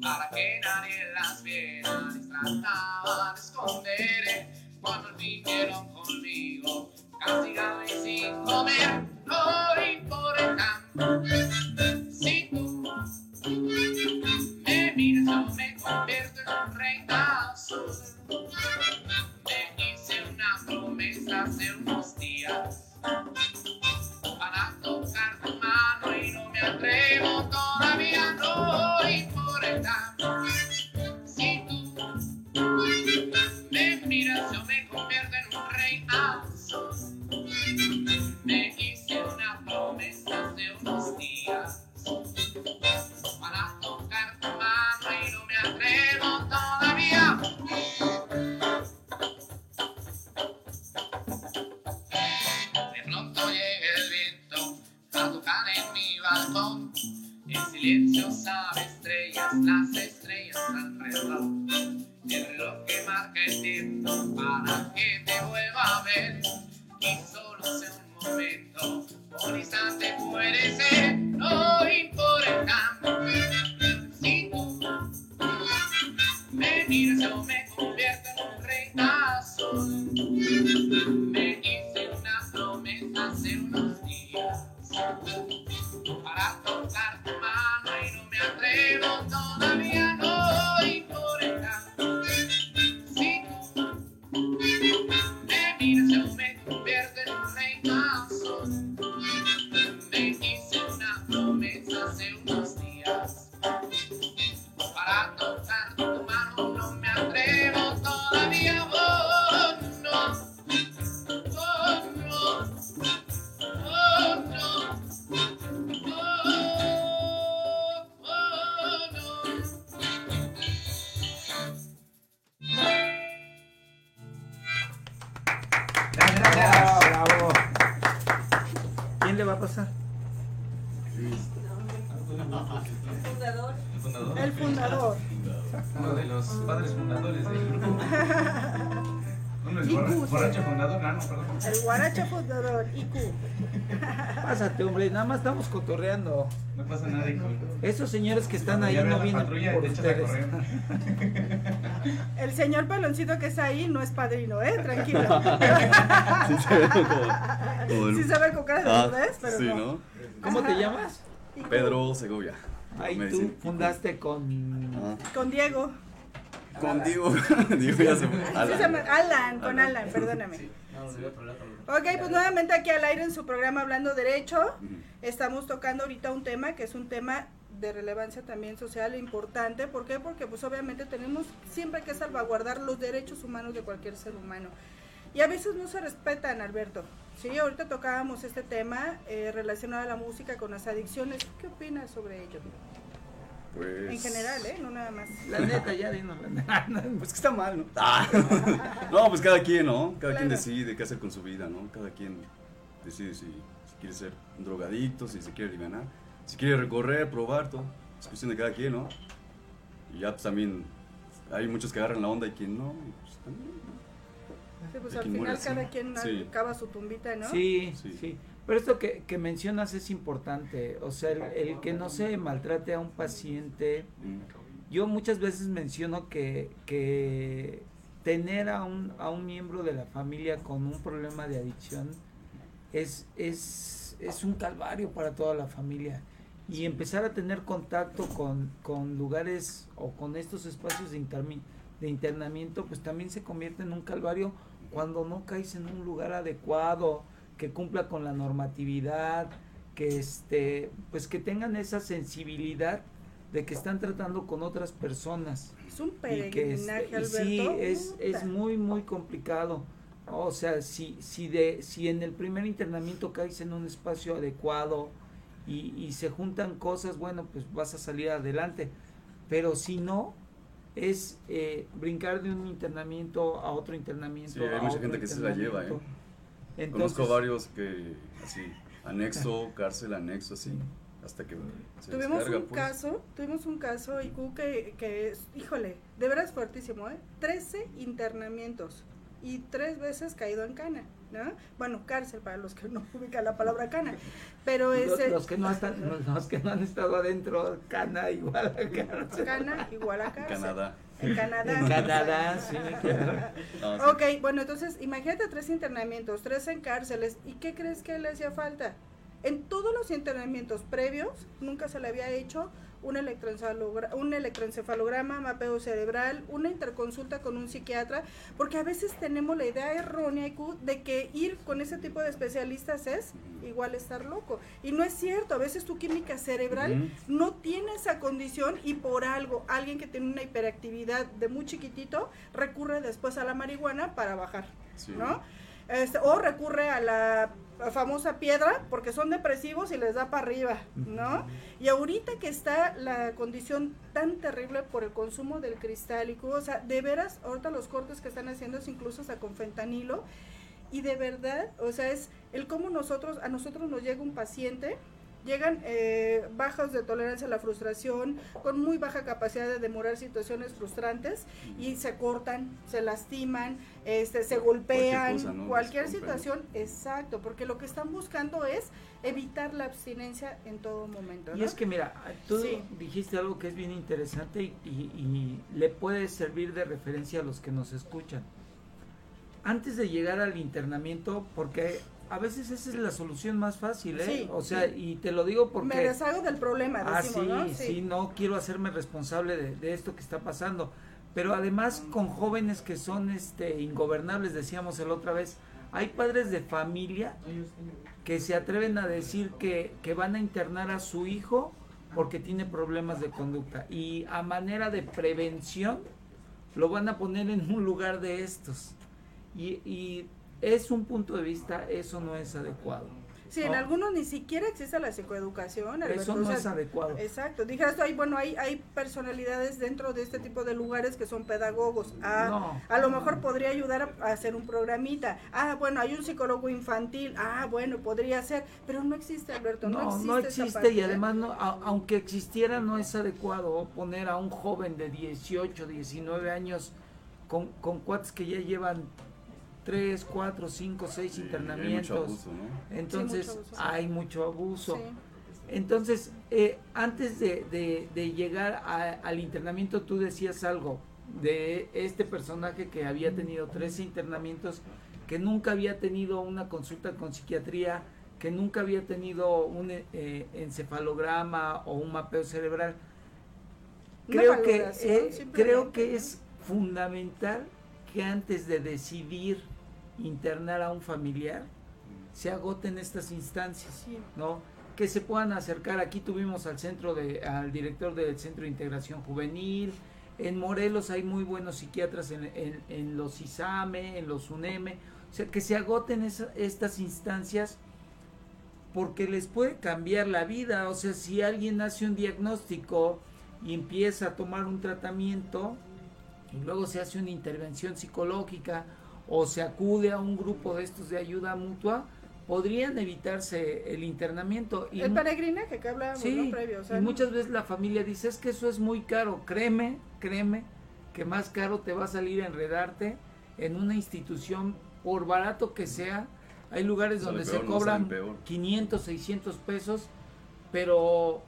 para que nadie las viera. Les trataba de esconder cuando vinieron conmigo, castigado y sin comer. No importa si tú me miras, yo me convierto en un rey azul. Me hice una promesa hace unos días para tocar tu mano y no me atrevo todavía, no importa. Si tú me miras, yo me convierto en un rey. Me hice una promesa hace unos días. silencio sabe estrellas, las estrellas alrededor. El reloj que marca el tiempo para que te vuelva a ver. Y solo sea un momento, un instante puede ser, no importa. Si tú me miras o me Esos señores que están ahí no vienen por ustedes. El señor peloncito que está ahí no es padrino, ¿eh? Tranquilo. Sí, se ve como, como el- Sí se ve con cara de Ah, pero sí, no. ¿no? ¿Cómo te llamas? Pedro Segovia. Ahí tú dicen. fundaste con... Ah, Con Diego. con Diego. Diego ya se fue. Llama Alan, con Alan, perdóname. Ok, pues nuevamente aquí al aire en su programa Hablando Derecho. Estamos tocando ahorita un tema que es un tema de relevancia también social e importante. ¿Por qué? Porque pues obviamente tenemos siempre que salvaguardar los derechos humanos de cualquier ser humano. Y a veces no se respetan, Alberto. Sí, ahorita tocábamos este tema eh, relacionado a la música con las adicciones. ¿Qué opinas sobre ello? Pues. En general, ¿eh? No nada más. La neta, ya dinos la neta. Pues que está mal, ¿no? Ah. no, pues cada quien, ¿no? Cada quien Claro. decide qué hacer con su vida, ¿no? Cada quien decide si, si quiere ser un drogadicto, si se quiere aliviar, si quiere recorrer, probar, todo. Es cuestión de cada quien, ¿no? Y ya, pues también hay muchos que agarran la onda y quien no. y, pues, también, ¿no? Sí, pues Hay al muere final cada quien Sí. acaba su tumbita, ¿no? Sí, Sí. sí, Pero esto que, que mencionas es importante. O sea, el, el que no se maltrate a un paciente. Yo muchas veces menciono que, que tener a un, a un miembro de la familia con un problema de adicción es, es, es un calvario para toda la familia. Y empezar a tener contacto con, con lugares o con estos espacios de, intermi- de internamiento, pues también se convierte en un calvario cuando no caes en un lugar adecuado, que cumpla con la normatividad, que este, pues que tengan esa sensibilidad de que están tratando con otras personas. Es un y que es- peregrinaje, y Alberto. sí es, es muy muy complicado. O sea si si de si en el primer internamiento caes en un espacio adecuado y, y se juntan cosas bueno pues vas a salir adelante pero si no es eh, brincar de un internamiento a otro internamiento Sí, hay mucha gente que se la lleva, ¿eh? Conozco varios que, así, anexo, cárcel, anexo, así, hasta que se Tuvimos descarga, un pues. caso, tuvimos un caso, IQ, que, que es, híjole, de veras fuertísimo, ¿eh? 13 internamientos y tres veces caído en cana, ¿no? Bueno, cárcel para los que no ubican la palabra cana, pero los, ese... los que no están los que no han estado adentro cana igual a cárcel. Cana igual a En cárcel. Canadá. En Canadá. En Canadá, sí, claro. No, sí. Ok, bueno, entonces imagínate tres internamientos, tres en cárceles. ¿Y qué crees que le hacía falta? En todos los internamientos previos nunca se le había hecho un, electroencefalogra- un electroencefalograma, mapeo cerebral, una interconsulta con un psiquiatra, porque a veces tenemos la idea errónea de que ir con ese tipo de especialistas es igual estar loco. Y no es cierto, a veces tu química cerebral no tiene esa condición y por algo alguien que tiene una hiperactividad de muy chiquitito recurre después a la marihuana para bajar, Sí. ¿no? Este, o recurre a la famosa piedra porque son depresivos y les da para arriba, ¿no? Y ahorita que está la condición tan terrible por el consumo del cristálico, o sea, de veras, ahorita los cortes que están haciendo es incluso hasta con fentanilo, y de verdad, o sea, es el cómo nosotros, a nosotros nos llega un paciente, llegan eh, bajos de tolerancia a la frustración, con muy baja capacidad de demorar situaciones frustrantes y se cortan, se lastiman, este, se golpean, cosa, ¿no? cualquier situación, exacto, porque lo que están buscando es evitar la abstinencia en todo momento. Y es que mira, tú Sí. dijiste algo que es bien interesante y, y- y le puede servir de referencia a los que nos escuchan. Antes de llegar al internamiento, porque a veces esa es la solución más fácil, ¿eh? Sí, o sea, sí. y te lo digo porque... Me deshago del problema, Ah, decimos, sí, ¿no? sí, no quiero hacerme responsable de, de esto que está pasando. Pero además con jóvenes que son este ingobernables, decíamos la otra vez, hay padres de familia que se atreven a decir que, que van a internar a su hijo porque tiene problemas de conducta. Y a manera de prevención lo van a poner en un lugar de estos. Y, y es un punto de vista, eso no es adecuado. Sí, en ¿no? algunos ni siquiera existe la psicoeducación. Alberto, Eso o no sea, es adecuado. Exacto, dijeras hay, bueno, hay, hay personalidades dentro de este tipo de lugares que son pedagogos. Ah, No. A lo mejor podría ayudar a, a hacer un programita. Ah, bueno, hay un psicólogo infantil. Ah, bueno, podría ser, pero no existe, Alberto. No, No, existe. no esa existe parte, y además no, a- aunque existiera no es adecuado poner a un joven de 18, 19 años con, con cuates que ya llevan 3, 4, 5, 6 Sí, hay internamientos. mucho abuso, ¿no? Entonces Sí, mucho abuso, sí. hay mucho abuso. Sí. Entonces, eh, antes de, de- de llegar a- al internamiento, tú decías algo de este personaje que había tenido 13 internamientos, que nunca había tenido una consulta con psiquiatría, que nunca había tenido un eh, encefalograma o un mapeo cerebral. Creo que, eh, creo que es fundamental que antes de decidir internar a un familiar, se agoten estas instancias. ¿no? Que se puedan acercar. Aquí tuvimos al centro de, al director del Centro de Integración Juvenil. En Morelos hay muy buenos psiquiatras en los ISAME, en los UNEME. O sea, que se agoten esa- estas instancias porque les puede cambiar la vida. O sea, si alguien hace un diagnóstico y empieza a tomar un tratamiento y luego se hace una intervención psicológica o se acude a un grupo de estos de ayuda mutua, podrían evitarse el internamiento. Y El peregrinaje que hablábamos, Sí, ¿no? Previo, o sea, y ¿no? muchas veces la familia dice, es que eso es muy caro, créeme, créeme, que más caro te va a salir enredarte en una institución, por barato que sea, hay lugares donde peor, se no, cobran peor. 500, 600 pesos, pero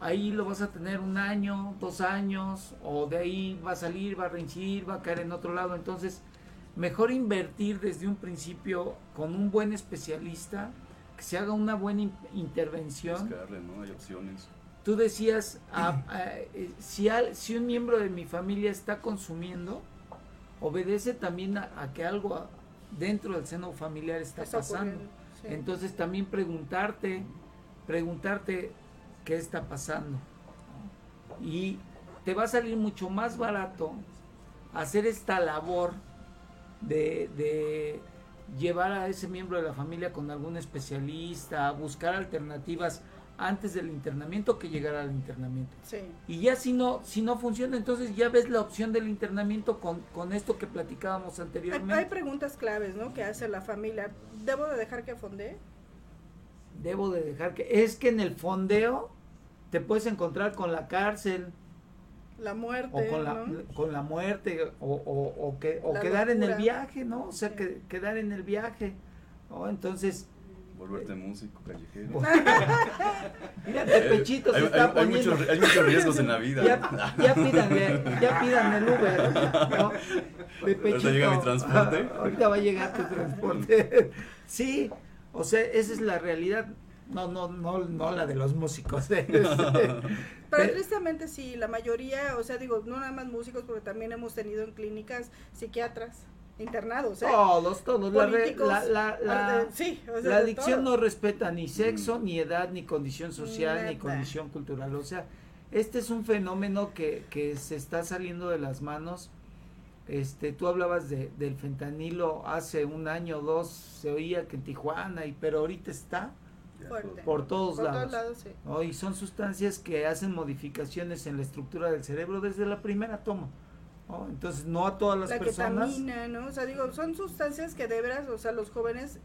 ahí lo vas a tener un año, dos años, o de ahí va a salir, va a reincidir, va a caer en otro lado, entonces mejor invertir desde un principio con un buen especialista, que se haga una buena in- intervención. Buscarle, ¿no? Hay opciones. Tú decías, ah, ah, eh, si, al- si un miembro de mi familia está consumiendo, obedece también a, a que algo a- dentro del seno familiar está, Está pasando. sí. Entonces también preguntarte, preguntarte qué está pasando. Y te va a salir mucho más barato hacer esta labor de, de llevar a ese miembro de la familia con algún especialista, buscar alternativas antes del internamiento que llegar al internamiento. Sí. Y ya si no, si no funciona, entonces ya ves la opción del internamiento con, con esto que platicábamos anteriormente. hay preguntas claves, ¿no? Que hace la familia. ¿Debo de dejar que fondee? Debo de dejar que... Es que en el fondeo te puedes encontrar con la cárcel La muerte, o con la, ¿no? con la muerte o, o, o que, o La quedar en el viaje, ¿no? O sea, Sí. que, quedar en el viaje. ¿no? Entonces, Volverte músico, callejero. mira, Pepechito se hay, está hay- hay poniendo... muchos, hay muchos riesgos en la vida. Ya, ya pídanle, ya pídanle el Uber, ¿no? Ahorita llega mi transporte. Ahorita va a llegar tu transporte. Sí, o sea, esa es la realidad. No, no, no, no la de los músicos. ¿eh? Pero Pe- tristemente sí, la mayoría, o sea, digo, no nada más músicos, porque también hemos tenido en clínicas psiquiatras internados, ¿eh? Todos, todos. La, re- Políticos, la, la, la- sí, o sea, la adicción no respeta ni sexo, ni edad, ni condición social, ni condición cultural. O sea, este es un fenómeno que, que se está saliendo de las manos. Este, tú hablabas de, del fentanilo hace un año o dos, se oía que en Tijuana, y, pero ahorita está Fuerte. por todos Por lados. todos lados, sí. ¿no? Y son sustancias que hacen modificaciones en la estructura del cerebro desde la primera toma. ¿no? Entonces, no a todas las la personas. ketamina, ¿no? O sea, digo, son sustancias que de veras, o sea, los jóvenes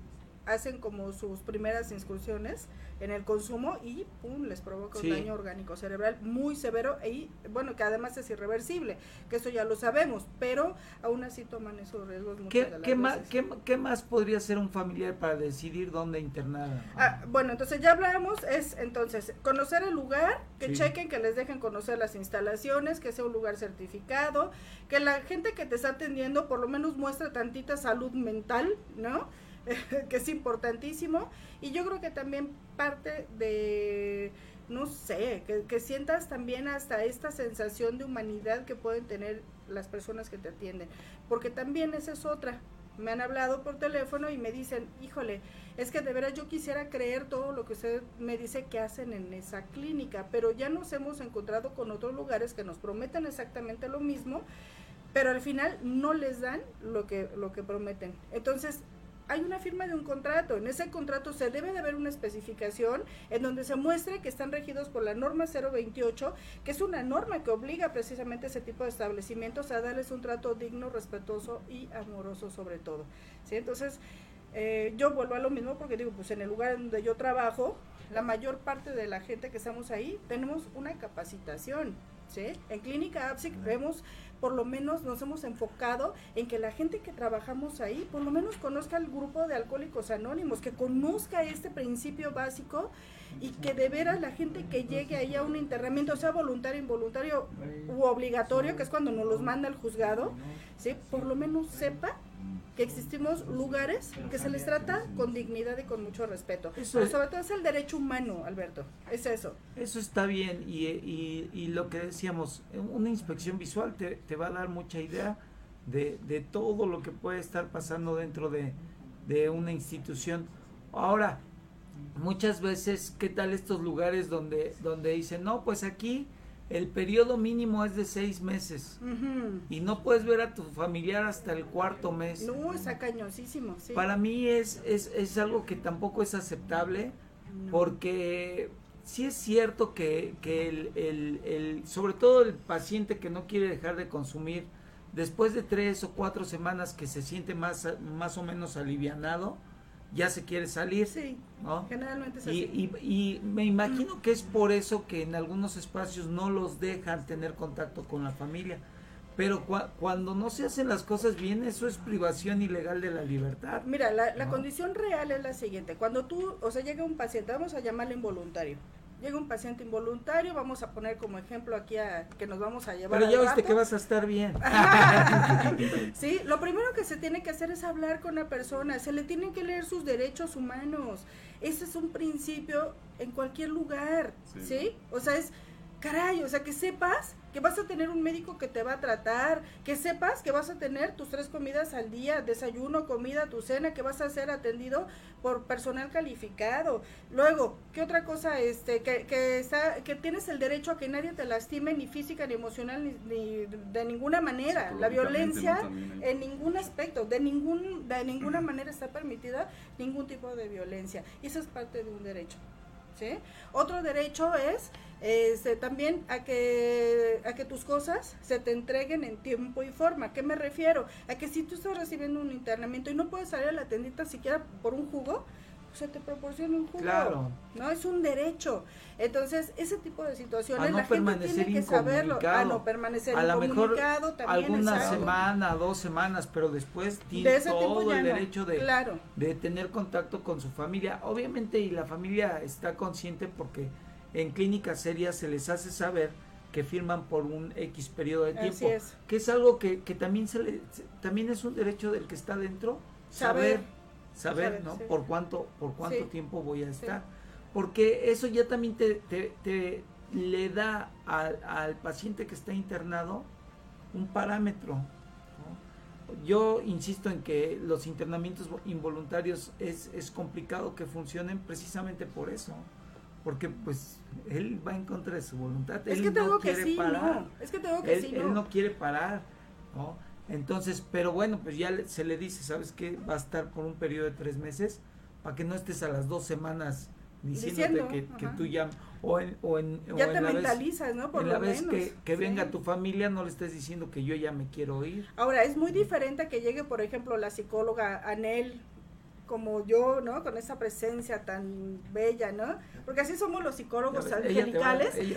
hacen como sus primeras incursiones en el consumo y pum, les provoca Sí. un daño orgánico cerebral muy severo y bueno, que además es irreversible, que eso ya lo sabemos, pero aún así toman esos riesgos muchas ¿Qué, de las qué más, qué, qué más podría hacer un familiar para decidir dónde internar? Ah, bueno, entonces ya hablamos, es entonces conocer el lugar, que Sí. chequen, que les dejen conocer las instalaciones, que sea un lugar certificado, que la gente que te está atendiendo por lo menos muestre tantita salud mental, ¿no? que es importantísimo. Y yo creo que también parte de, no sé, que, sientas también hasta esta sensación de humanidad que pueden tener las personas que te atienden. Porque también esa es otra. Me han hablado por teléfono y me dicen, híjole, es que de veras yo quisiera creer todo lo que usted me dice que hacen en esa clínica, pero ya nos hemos encontrado con otros lugares que nos prometen exactamente lo mismo, pero al final no les dan lo que, lo que prometen. Entonces, hay una firma de un contrato. En ese contrato se debe de haber una especificación en donde se muestre que están regidos por la norma 028, que es una norma que obliga precisamente a ese tipo de establecimientos a darles un trato digno, respetuoso y amoroso sobre todo. ¿sí? Entonces, eh, yo vuelvo a lo mismo porque digo, pues en el lugar donde yo trabajo, la mayor parte de la gente que estamos ahí tenemos una capacitación. ¿sí? En Clínica APSIC vemos por lo menos nos hemos enfocado en que la gente que trabajamos ahí, por lo menos conozca el grupo de alcohólicos anónimos, que conozca este principio básico y que de veras la gente que llegue ahí a un internamiento, sea voluntario, involuntario u obligatorio, que es cuando nos los manda el juzgado, ¿sí? por lo menos sepa que existimos lugares que se les trata con dignidad y con mucho respeto. Eso Pero sobre todo es el derecho humano, Alberto. Es eso. Eso está bien y, y- y lo que decíamos, una inspección visual te, te va a dar mucha idea de, de todo lo que puede estar pasando dentro de, de una institución. Ahora, muchas veces, ¿qué tal estos lugares donde, donde dicen, no, pues aquí el periodo mínimo es de seis meses y no puedes ver a tu familiar hasta el cuarto mes? No, está cañosísimo, sí. Para mí es, es, es algo que tampoco es aceptable No. porque sí es cierto que, que el, el- el- sobre todo el paciente que no quiere dejar de consumir, después de tres o cuatro semanas que se siente más, más o menos alivianado, ya se quiere salir, Sí, ¿no? generalmente es Y, así. y, y me imagino que es por eso que en algunos espacios no los dejan tener contacto con la familia. Pero cua- cuando no se hacen las cosas bien, eso es privación ilegal de la libertad. Mira, la, la No. condición real es la siguiente. Cuando tú, o sea, llega un paciente, vamos a llamarle involuntario. Llega un paciente involuntario, vamos a poner como ejemplo aquí a que nos vamos a llevar Pero ya viste que vas a estar bien. sí, lo primero que se tiene que hacer es hablar con la persona, se le tienen que leer sus derechos humanos. Ese es un principio en cualquier lugar, ¿sí? Sí. O sea, es, caray, o sea, que sepas que vas a tener un médico que te va a tratar, que sepas que vas a tener tus tres comidas al día, desayuno, comida, tu cena, que vas a ser atendido por personal calificado. Luego, ¿qué otra cosa? Este, que, que, está, que tienes el derecho a que nadie te lastime ni física, ni emocional, ni, ni de ninguna manera. La violencia en ningún aspecto, de ningún de ninguna manera está permitida ningún tipo de violencia. Y eso es parte de un derecho. ¿sí? Otro derecho es este, también a que, a que tus cosas se te entreguen en tiempo y forma. ¿A qué me refiero? A que si tú estás recibiendo un internamiento y no puedes salir a la tiendita siquiera por un jugo, pues se te proporciona un jugo. Claro. No, es un derecho. Entonces, ese tipo de situaciones A no la gente permanecer tiene que saberlo. A no permanecer a lo mejor también. alguna exacto. semana, dos semanas, pero después De tiene todo el no. derecho de, Claro. de tener contacto con su familia. Obviamente, y la familia está consciente porque en clínicas serias se les hace saber que firman por un X periodo de Así tiempo, es. que es algo que, que también se le, se- también es un derecho del que está dentro, saber, Saber. ¿no? sí. Por cuánto, por cuánto Sí. tiempo voy a Sí. estar. Porque eso ya también te, te, te le da al, al paciente que está internado un parámetro. ¿no? Yo insisto en que los internamientos vo- involuntarios es, es complicado que funcionen precisamente por eso. Porque pues él va en contra de su voluntad. Es él que te no que quiere sí, parar. no. Es que te digo que él, sí, él no. no quiere parar, ¿no? Entonces, pero bueno, pues ya se le dice, ¿sabes qué? Va a estar por un periodo de tres meses para que no estés a las dos semanas diciéndote Diciendo, que, que tú ya, o en, o en, o Ya en te vez- mentalizas, ¿no? Por en lo la vez menos. que, que Sí. venga tu familia, no le estés diciendo que yo ya me quiero ir. Ahora, es muy diferente a que llegue, por ejemplo, la psicóloga Anel, como yo, ¿no? Con esa presencia tan bella, ¿no? Porque así somos los psicólogos ves, angelicales.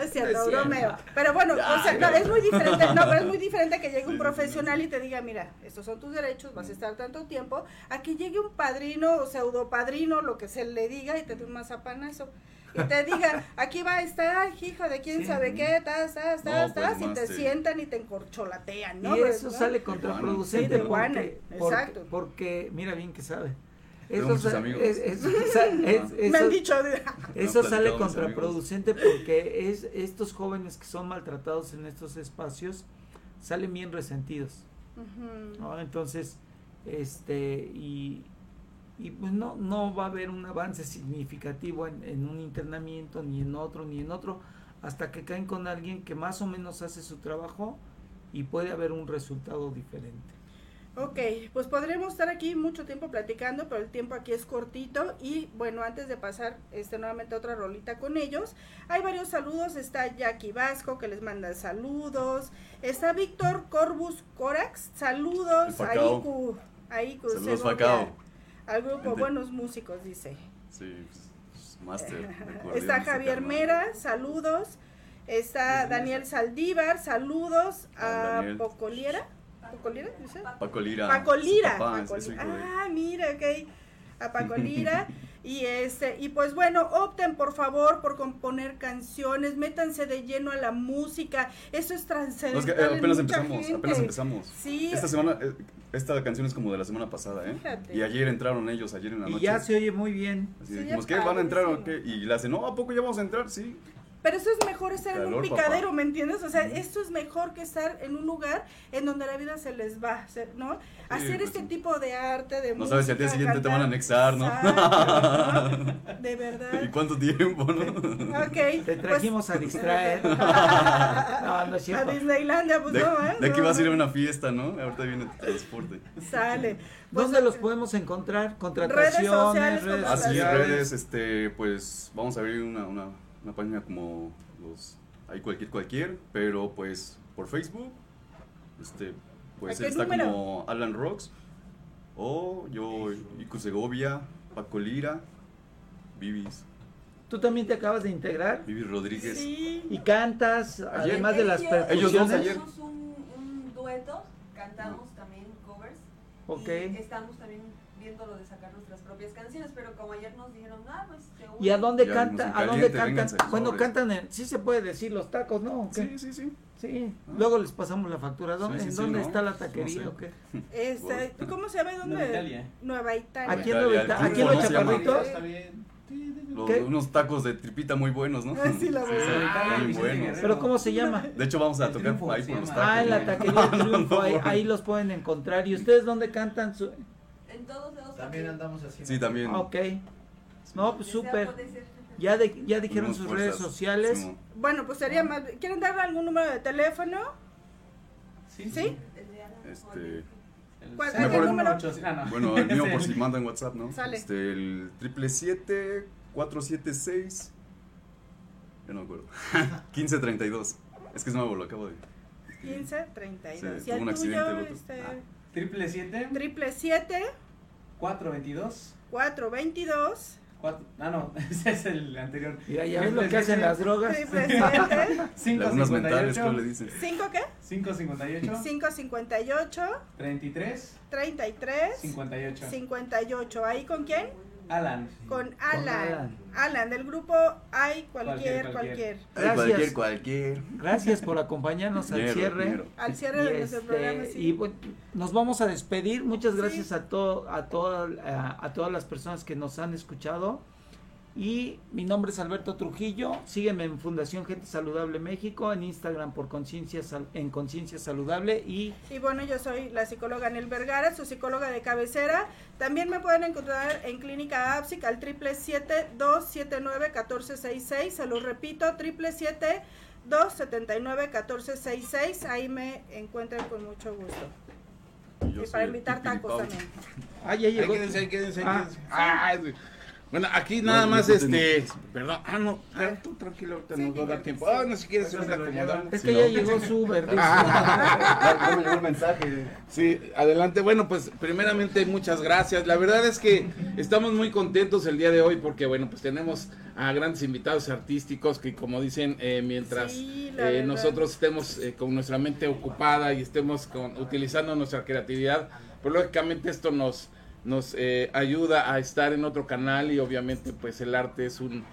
Es cierto, bromeo. Pero bueno, Ya, o sea, no, es muy diferente, no, pero es muy diferente que llegue un Sí, profesional y te diga, mira, estos son tus derechos, vas a estar tanto tiempo, a que llegue un padrino o pseudo padrino, lo que se le diga, y te dé un mazapanazo. Y te diga, aquí va a estar, hijo de quién Sí. sabe qué, tas, tas, tas, No, pues, tas, y más te sientan y te encorcholatean, ¿no? y Pues, eso ¿no? sale contraproducente Sí, porque, porque, exacto. porque mira bien que sabe. Eso, muchos sa- amigos. es- eso es- Me han dicho, eso sale contraproducente porque es estos jóvenes que son maltratados en estos espacios salen bien resentidos. Entonces, este, y, y pues no, no va a haber un avance significativo en, en un internamiento, ni en otro, ni en otro, hasta que caen con alguien que más o menos hace su trabajo y puede haber un resultado diferente. Ok, pues podremos estar aquí mucho tiempo platicando, pero el tiempo aquí es cortito y bueno, antes de pasar este nuevamente a otra rolita con ellos, hay varios saludos, está Jackie Vasco que les manda saludos, está Víctor Corbus Corax, saludos El a Facao. Iku, a Iku Saludos, Facao. Al grupo. Buenos Músicos, dice. Sí, pues, máster. Está Javier. Mera, saludos. Está Daniel Saldívar, saludos Ah, a Daniel. Pocoliera. ¿Pocoliera? dice? Paco Lira. Paco Lira. Su papá, Paco es- es Lira. hijo de- Ah, mira, ok. A Paco Lira. y este, y pues bueno, opten por favor por componer canciones, métanse de lleno a la música. Eso es trascendental. eh, en apenas empezamos, gente. apenas empezamos. Sí. Esta semana, eh, esta canción es como de la semana pasada, ¿eh? Fíjate. Y ayer entraron ellos, ayer en la Y noche. ya se oye muy bien. Así Sí, dijimos, ya ¿qué? ¿Van a entrar o qué? Y le hacen, no, ¿a poco ya vamos a entrar? Sí. Pero eso es mejor estar en un picadero, papá. ¿me entiendes? O sea, esto es mejor que estar en un lugar en donde la vida se les va, ¿no? Hacer pues este sí. tipo de arte, de No sabes si al día siguiente te van a anexar, ¿no? Exacto, ¿no? De ¿Y verdad. cuánto tiempo, no? Ok. Te pues, trajimos a distraer. no, no es a. Disneylandia, pues De, no, ¿eh? de aquí vas a ir a una fiesta, ¿no? Ahorita viene tu transporte. Sale. Pues, ¿Dónde los podemos encontrar? Redes Contrataciones, sociales, redes Así Así en sociales. redes, este, pues vamos a abrir una, una, una página como los, hay cualquier, cualquier, pero pues por Facebook, este, pues ¿A qué está número? como Alan Rocks, o yo, Iku Segovia, Paco Lira, Vivis, Tú también te acabas de integrar Vivis Rodríguez. Sí. y cantas, Ayer. además de las Ellos- Ellos dos percusiones. ayer. Hacemos un, un dueto, cantamos también covers. Ok. Y estamos también viendo lo de sacar nuestras propias canciones, pero como ayer nos dijeron, ah, pues ¿Y a unen". dónde Ya, canta? ¿A dónde cantan? Bueno, cantan en, sí se puede decir los tacos, ¿no? Sí, sí, sí. Sí. Luego les pasamos la factura. ¿Dónde, Sí, sí, ¿En sí, dónde ¿no? está la No taquería sé. o qué? Este, ¿Cómo se llama? ¿Dónde? Nueva Italia. Nueva Italia. Aquí en Nueva aquí en los chaparritos. Está bien. Los- ¿Qué? unos tacos de tripita muy buenos, ¿no? Ah, sí, la. Ah, Muy buenos. ¿Pero cómo se llama? De hecho, vamos a El tocar Triunfo ahí por los llama. tacos. Ah, en la ¿no? taquería ahí, no, ahí los pueden encontrar. ¿Y ustedes dónde cantan? Su... En todos lados. También andamos así. Sí, también. Ah, ok. No, pues súper. Ya, de, ya dijeron Unos sus fuerzas, redes sociales. Sí. Bueno, pues sería más. ¿Quieren dar algún número de teléfono? Sí. ¿Sí? Este. ¿Cuál es el número? Ah, bueno, el mío por si mandan WhatsApp, ¿no? Sale. Este, el 777 476 Yo no me acuerdo. 1532. Es que es nuevo, lo acabo de. 1532. Sí, ¿Y tuvo un accidente tuyo, el otro. Este... Ah. ¿Triple siete? Triple siete. 422. 422. Cuatro, ah, no, ese es el anterior. Mira, ya ves lo que hacen las drogas. Sí, presidente. 558. le dicen? ¿Cinco qué? 558. 558. 33. 33. 58. 58. ¿Ahí con quién? Alan. Con Alan. Alan. Alan, del grupo Hay cualquier, Cualquier, cualquier. cualquier. Gracias. Cualquier, cualquier. Gracias por acompañarnos al cierre. Al cierre Y, de nuestro este, programa, sí. y, bueno, nos vamos a despedir. Muchas Sí. gracias a, todo, a, todo, a, a todas las personas que nos han escuchado. Y mi nombre es Alberto Trujillo. Sígueme en Fundación Gente Saludable México, en Instagram por conciencia en Conciencia Saludable y Y bueno, yo soy la psicóloga Anel Vergara, su psicóloga de cabecera. También me pueden encontrar en Clínica APSIC al 777-279-1466. Se los repito, 777-279-1466. Ahí me encuentran con mucho gusto. Y yo Y soy para invitar tacos también. ah ya Ahí llegó. quédense, ahí quédense, ahí Ah. Bueno, aquí nada más, no este, perdón, ah, no, ah, tú tranquilo, ahorita Sí, nos va a dar tiempo. Ah, no, si quieres, se nos acomodamos. Es Sí, que ¿no? ya llegó su ya me llegó el mensaje. Sí, adelante. Bueno, pues primeramente muchas gracias. La verdad es que estamos muy contentos el día de hoy porque, bueno, pues tenemos a grandes invitados artísticos que como dicen, eh, mientras Sí, eh, verdad. nosotros estemos eh, con nuestra mente ocupada y estemos con, utilizando nuestra creatividad, pues lógicamente esto nos, nos eh, ayuda a estar en otro canal y obviamente pues el arte es un,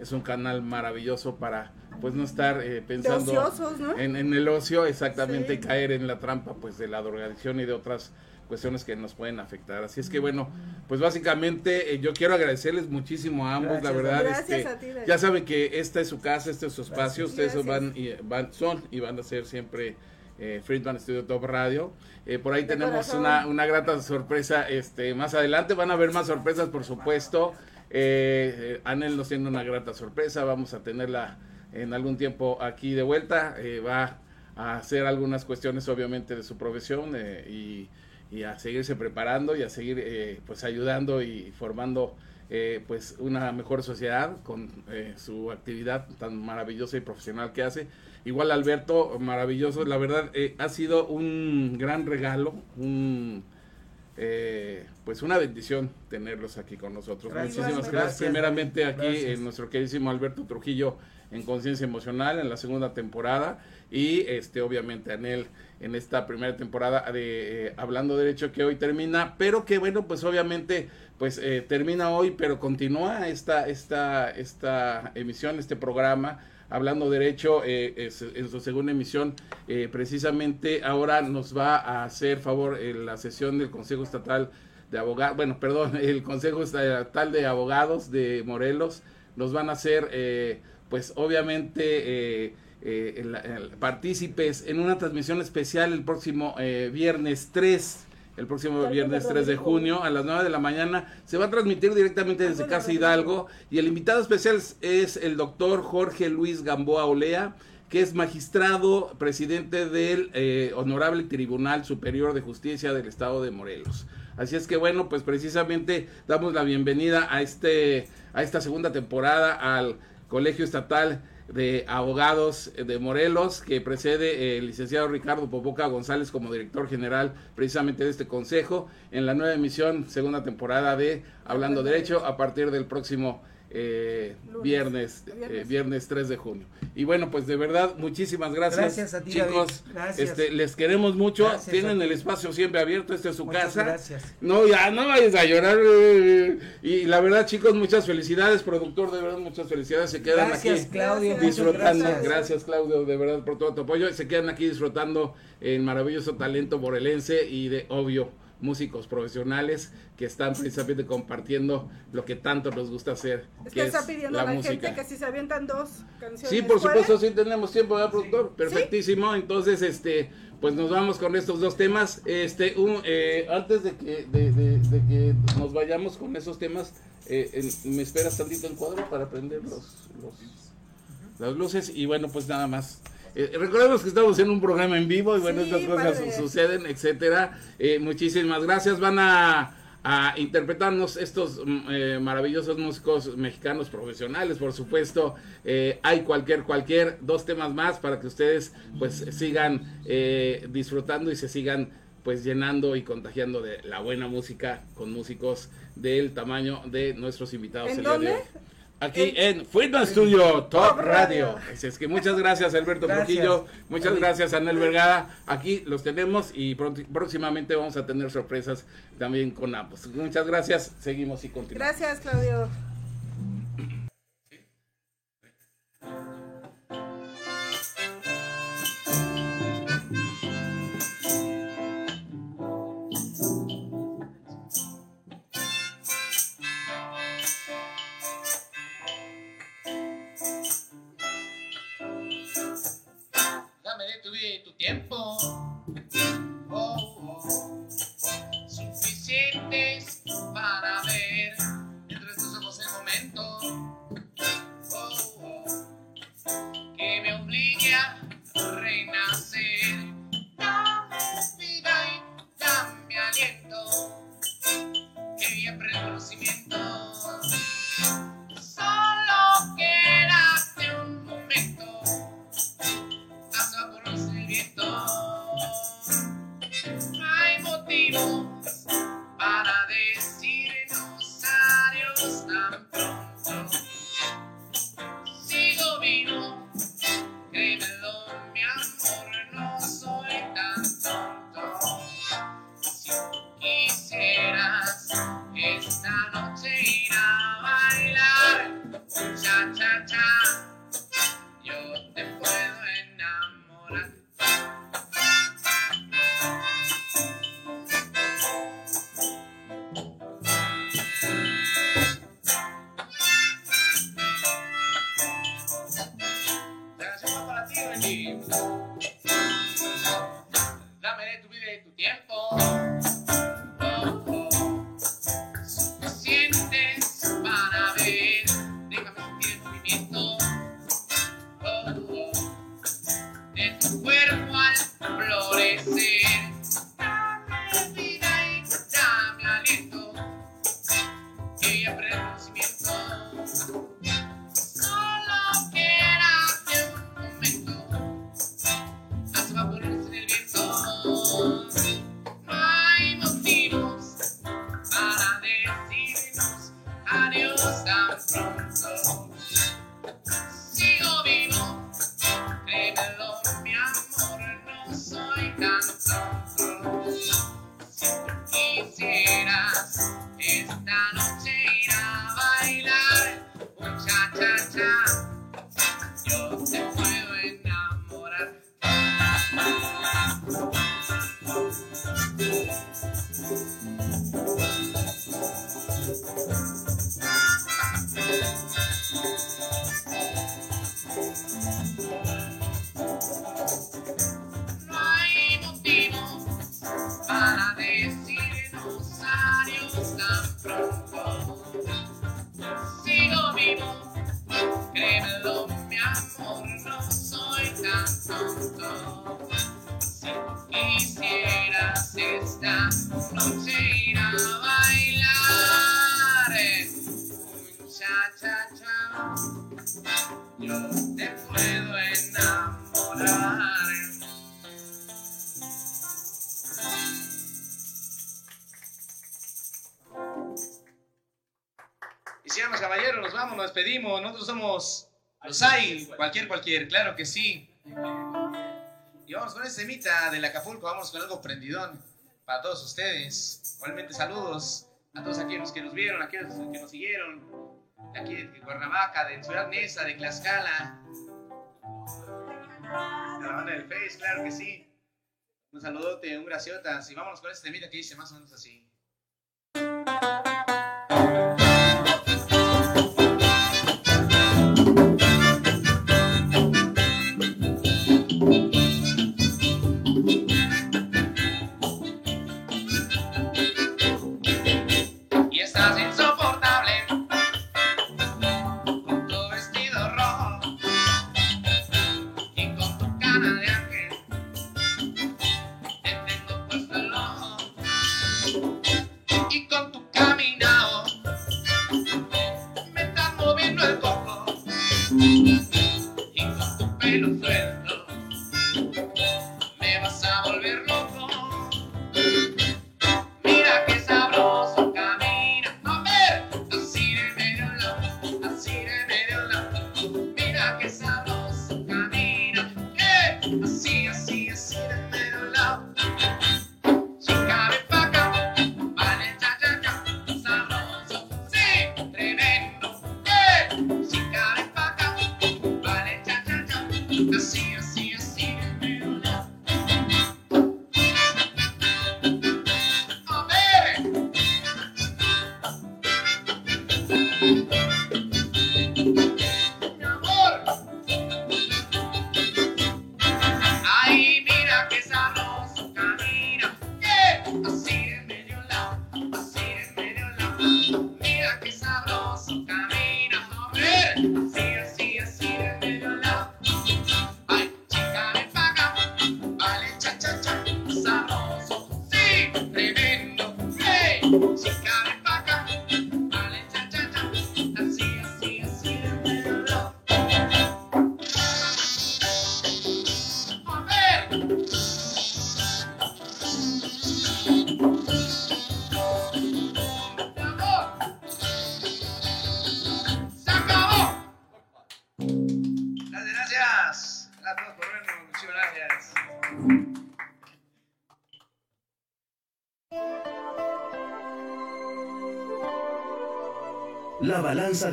es un canal maravilloso para pues no estar eh, pensando ociosos, ¿no? en, en el ocio exactamente Sí. y caer en la trampa pues de la drogadicción y de otras cuestiones que nos pueden afectar. Así es que bueno, pues básicamente eh, yo quiero agradecerles muchísimo a ambos, la verdad Gracias es que a ti, David. ya saben que esta es su casa, este es su espacio, ustedes van y van son y van a ser siempre eh, Friedman Studio Top Radio. Eh, por ahí De tenemos una, una grata sorpresa este más adelante, van a haber más sorpresas por supuesto. Eh, eh, Anel nos tiene una grata sorpresa, vamos a tenerla en algún tiempo aquí de vuelta, eh, va a hacer algunas cuestiones obviamente de su profesión y, y a seguirse preparando y a seguir pues ayudando y formando eh, pues una mejor sociedad con eh, su actividad tan maravillosa y profesional que hace. Igual Alberto, maravilloso, la verdad eh, ha sido un gran regalo, un eh, pues una bendición tenerlos aquí con nosotros. Gracias, Muchísimas gracias. gracias. Primeramente aquí Gracias. en nuestro queridísimo Alberto Trujillo en Conciencia Emocional en la segunda temporada y este obviamente Anel en esta primera temporada de eh, Hablando Derecho que hoy termina, pero que bueno, pues obviamente pues eh, termina hoy, pero continúa esta esta esta emisión, este programa Hablando Derecho eh, en su segunda emisión eh, precisamente ahora nos va a hacer favor en la sesión del Consejo Estatal de Abogados, bueno, perdón, el Consejo Estatal de Abogados de Morelos nos van a hacer, eh, pues obviamente, eh, eh, el- el- partícipes en una transmisión especial el próximo eh, viernes 3. El próximo viernes de 3 de junio a las 9 de la mañana. Se va a transmitir directamente desde Casa Hidalgo. Y el invitado especial es- es el doctor Jorge Luis Gamboa Olea, que es magistrado presidente del eh, Honorable Tribunal Superior de Justicia del Estado de Morelos. Así es que bueno, pues precisamente damos la bienvenida a este a esta segunda temporada al Colegio Estatal de Abogados de Morelos, que precede eh, el licenciado Ricardo Popoca González como director general precisamente de este consejo, en la nueva emisión, segunda temporada de Hablando Derecho, a partir del próximo eh, viernes, eh, Viernes. viernes 3 de junio. Y bueno, pues de verdad, muchísimas gracias, Gracias a ti, chicos. David. Gracias. Este, les queremos mucho. Gracias Tienen el espacio siempre abierto. Esta es su Muchas casa. gracias. No, ya no vayas a llorar. eh, Y la verdad, chicos, muchas felicidades, productor. De verdad, muchas felicidades. Se quedan Gracias, aquí Claudio. disfrutando. gracias. Gracias. Claudio, de verdad, por todo tu apoyo. Se quedan aquí disfrutando el maravilloso talento morelense y de obvio músicos profesionales que están precisamente compartiendo lo que tanto nos gusta hacer, Es que que está es pidiendo la a la música. gente que si se avientan dos canciones. Sí, por supuesto, sí tenemos tiempo, ¿verdad, productor? Perfectísimo. Entonces, este, pues nos vamos con estos dos temas. Este, un, eh, antes de que, de, de- de que nos vayamos con esos temas, eh, en- me esperas tantito en cuadro para prender los, los, las luces y bueno, pues nada más. Eh, recordemos que estamos en un programa en vivo y bueno, Sí, estas cosas padre. suceden, etcétera. Eh, muchísimas gracias. Van a, a interpretarnos estos mm, eh, maravillosos músicos mexicanos profesionales, por supuesto. Eh, hay cualquier, cualquier, dos temas más para que ustedes pues sigan eh, disfrutando y se sigan pues llenando y contagiando de la buena música con músicos del tamaño de nuestros invitados. ¿En el día de dónde? hoy. Aquí en Friedman Studio Top Radio. Así es que muchas gracias Alberto. Trujillo, muchas gracias Anel Vergara. Aquí los tenemos y pronto- próximamente vamos a tener sorpresas también con ambos. Muchas gracias, seguimos y continuamos. Gracias, Claudio. nosotros somos los hay, pues. cualquier, cualquier, claro que sí. Y vamos con esta semita del Acapulco, vamos con algo prendidón para todos ustedes. Igualmente saludos a todos aquellos que nos vieron, aquellos que nos siguieron, de aquí de Cuernavaca, de Ciudad Neza, de Tlaxcala, de la banda del Face, claro que sí. Un saludote, un graciotas y vámonos con esta semita que dice más o menos así. vamos a volvernos.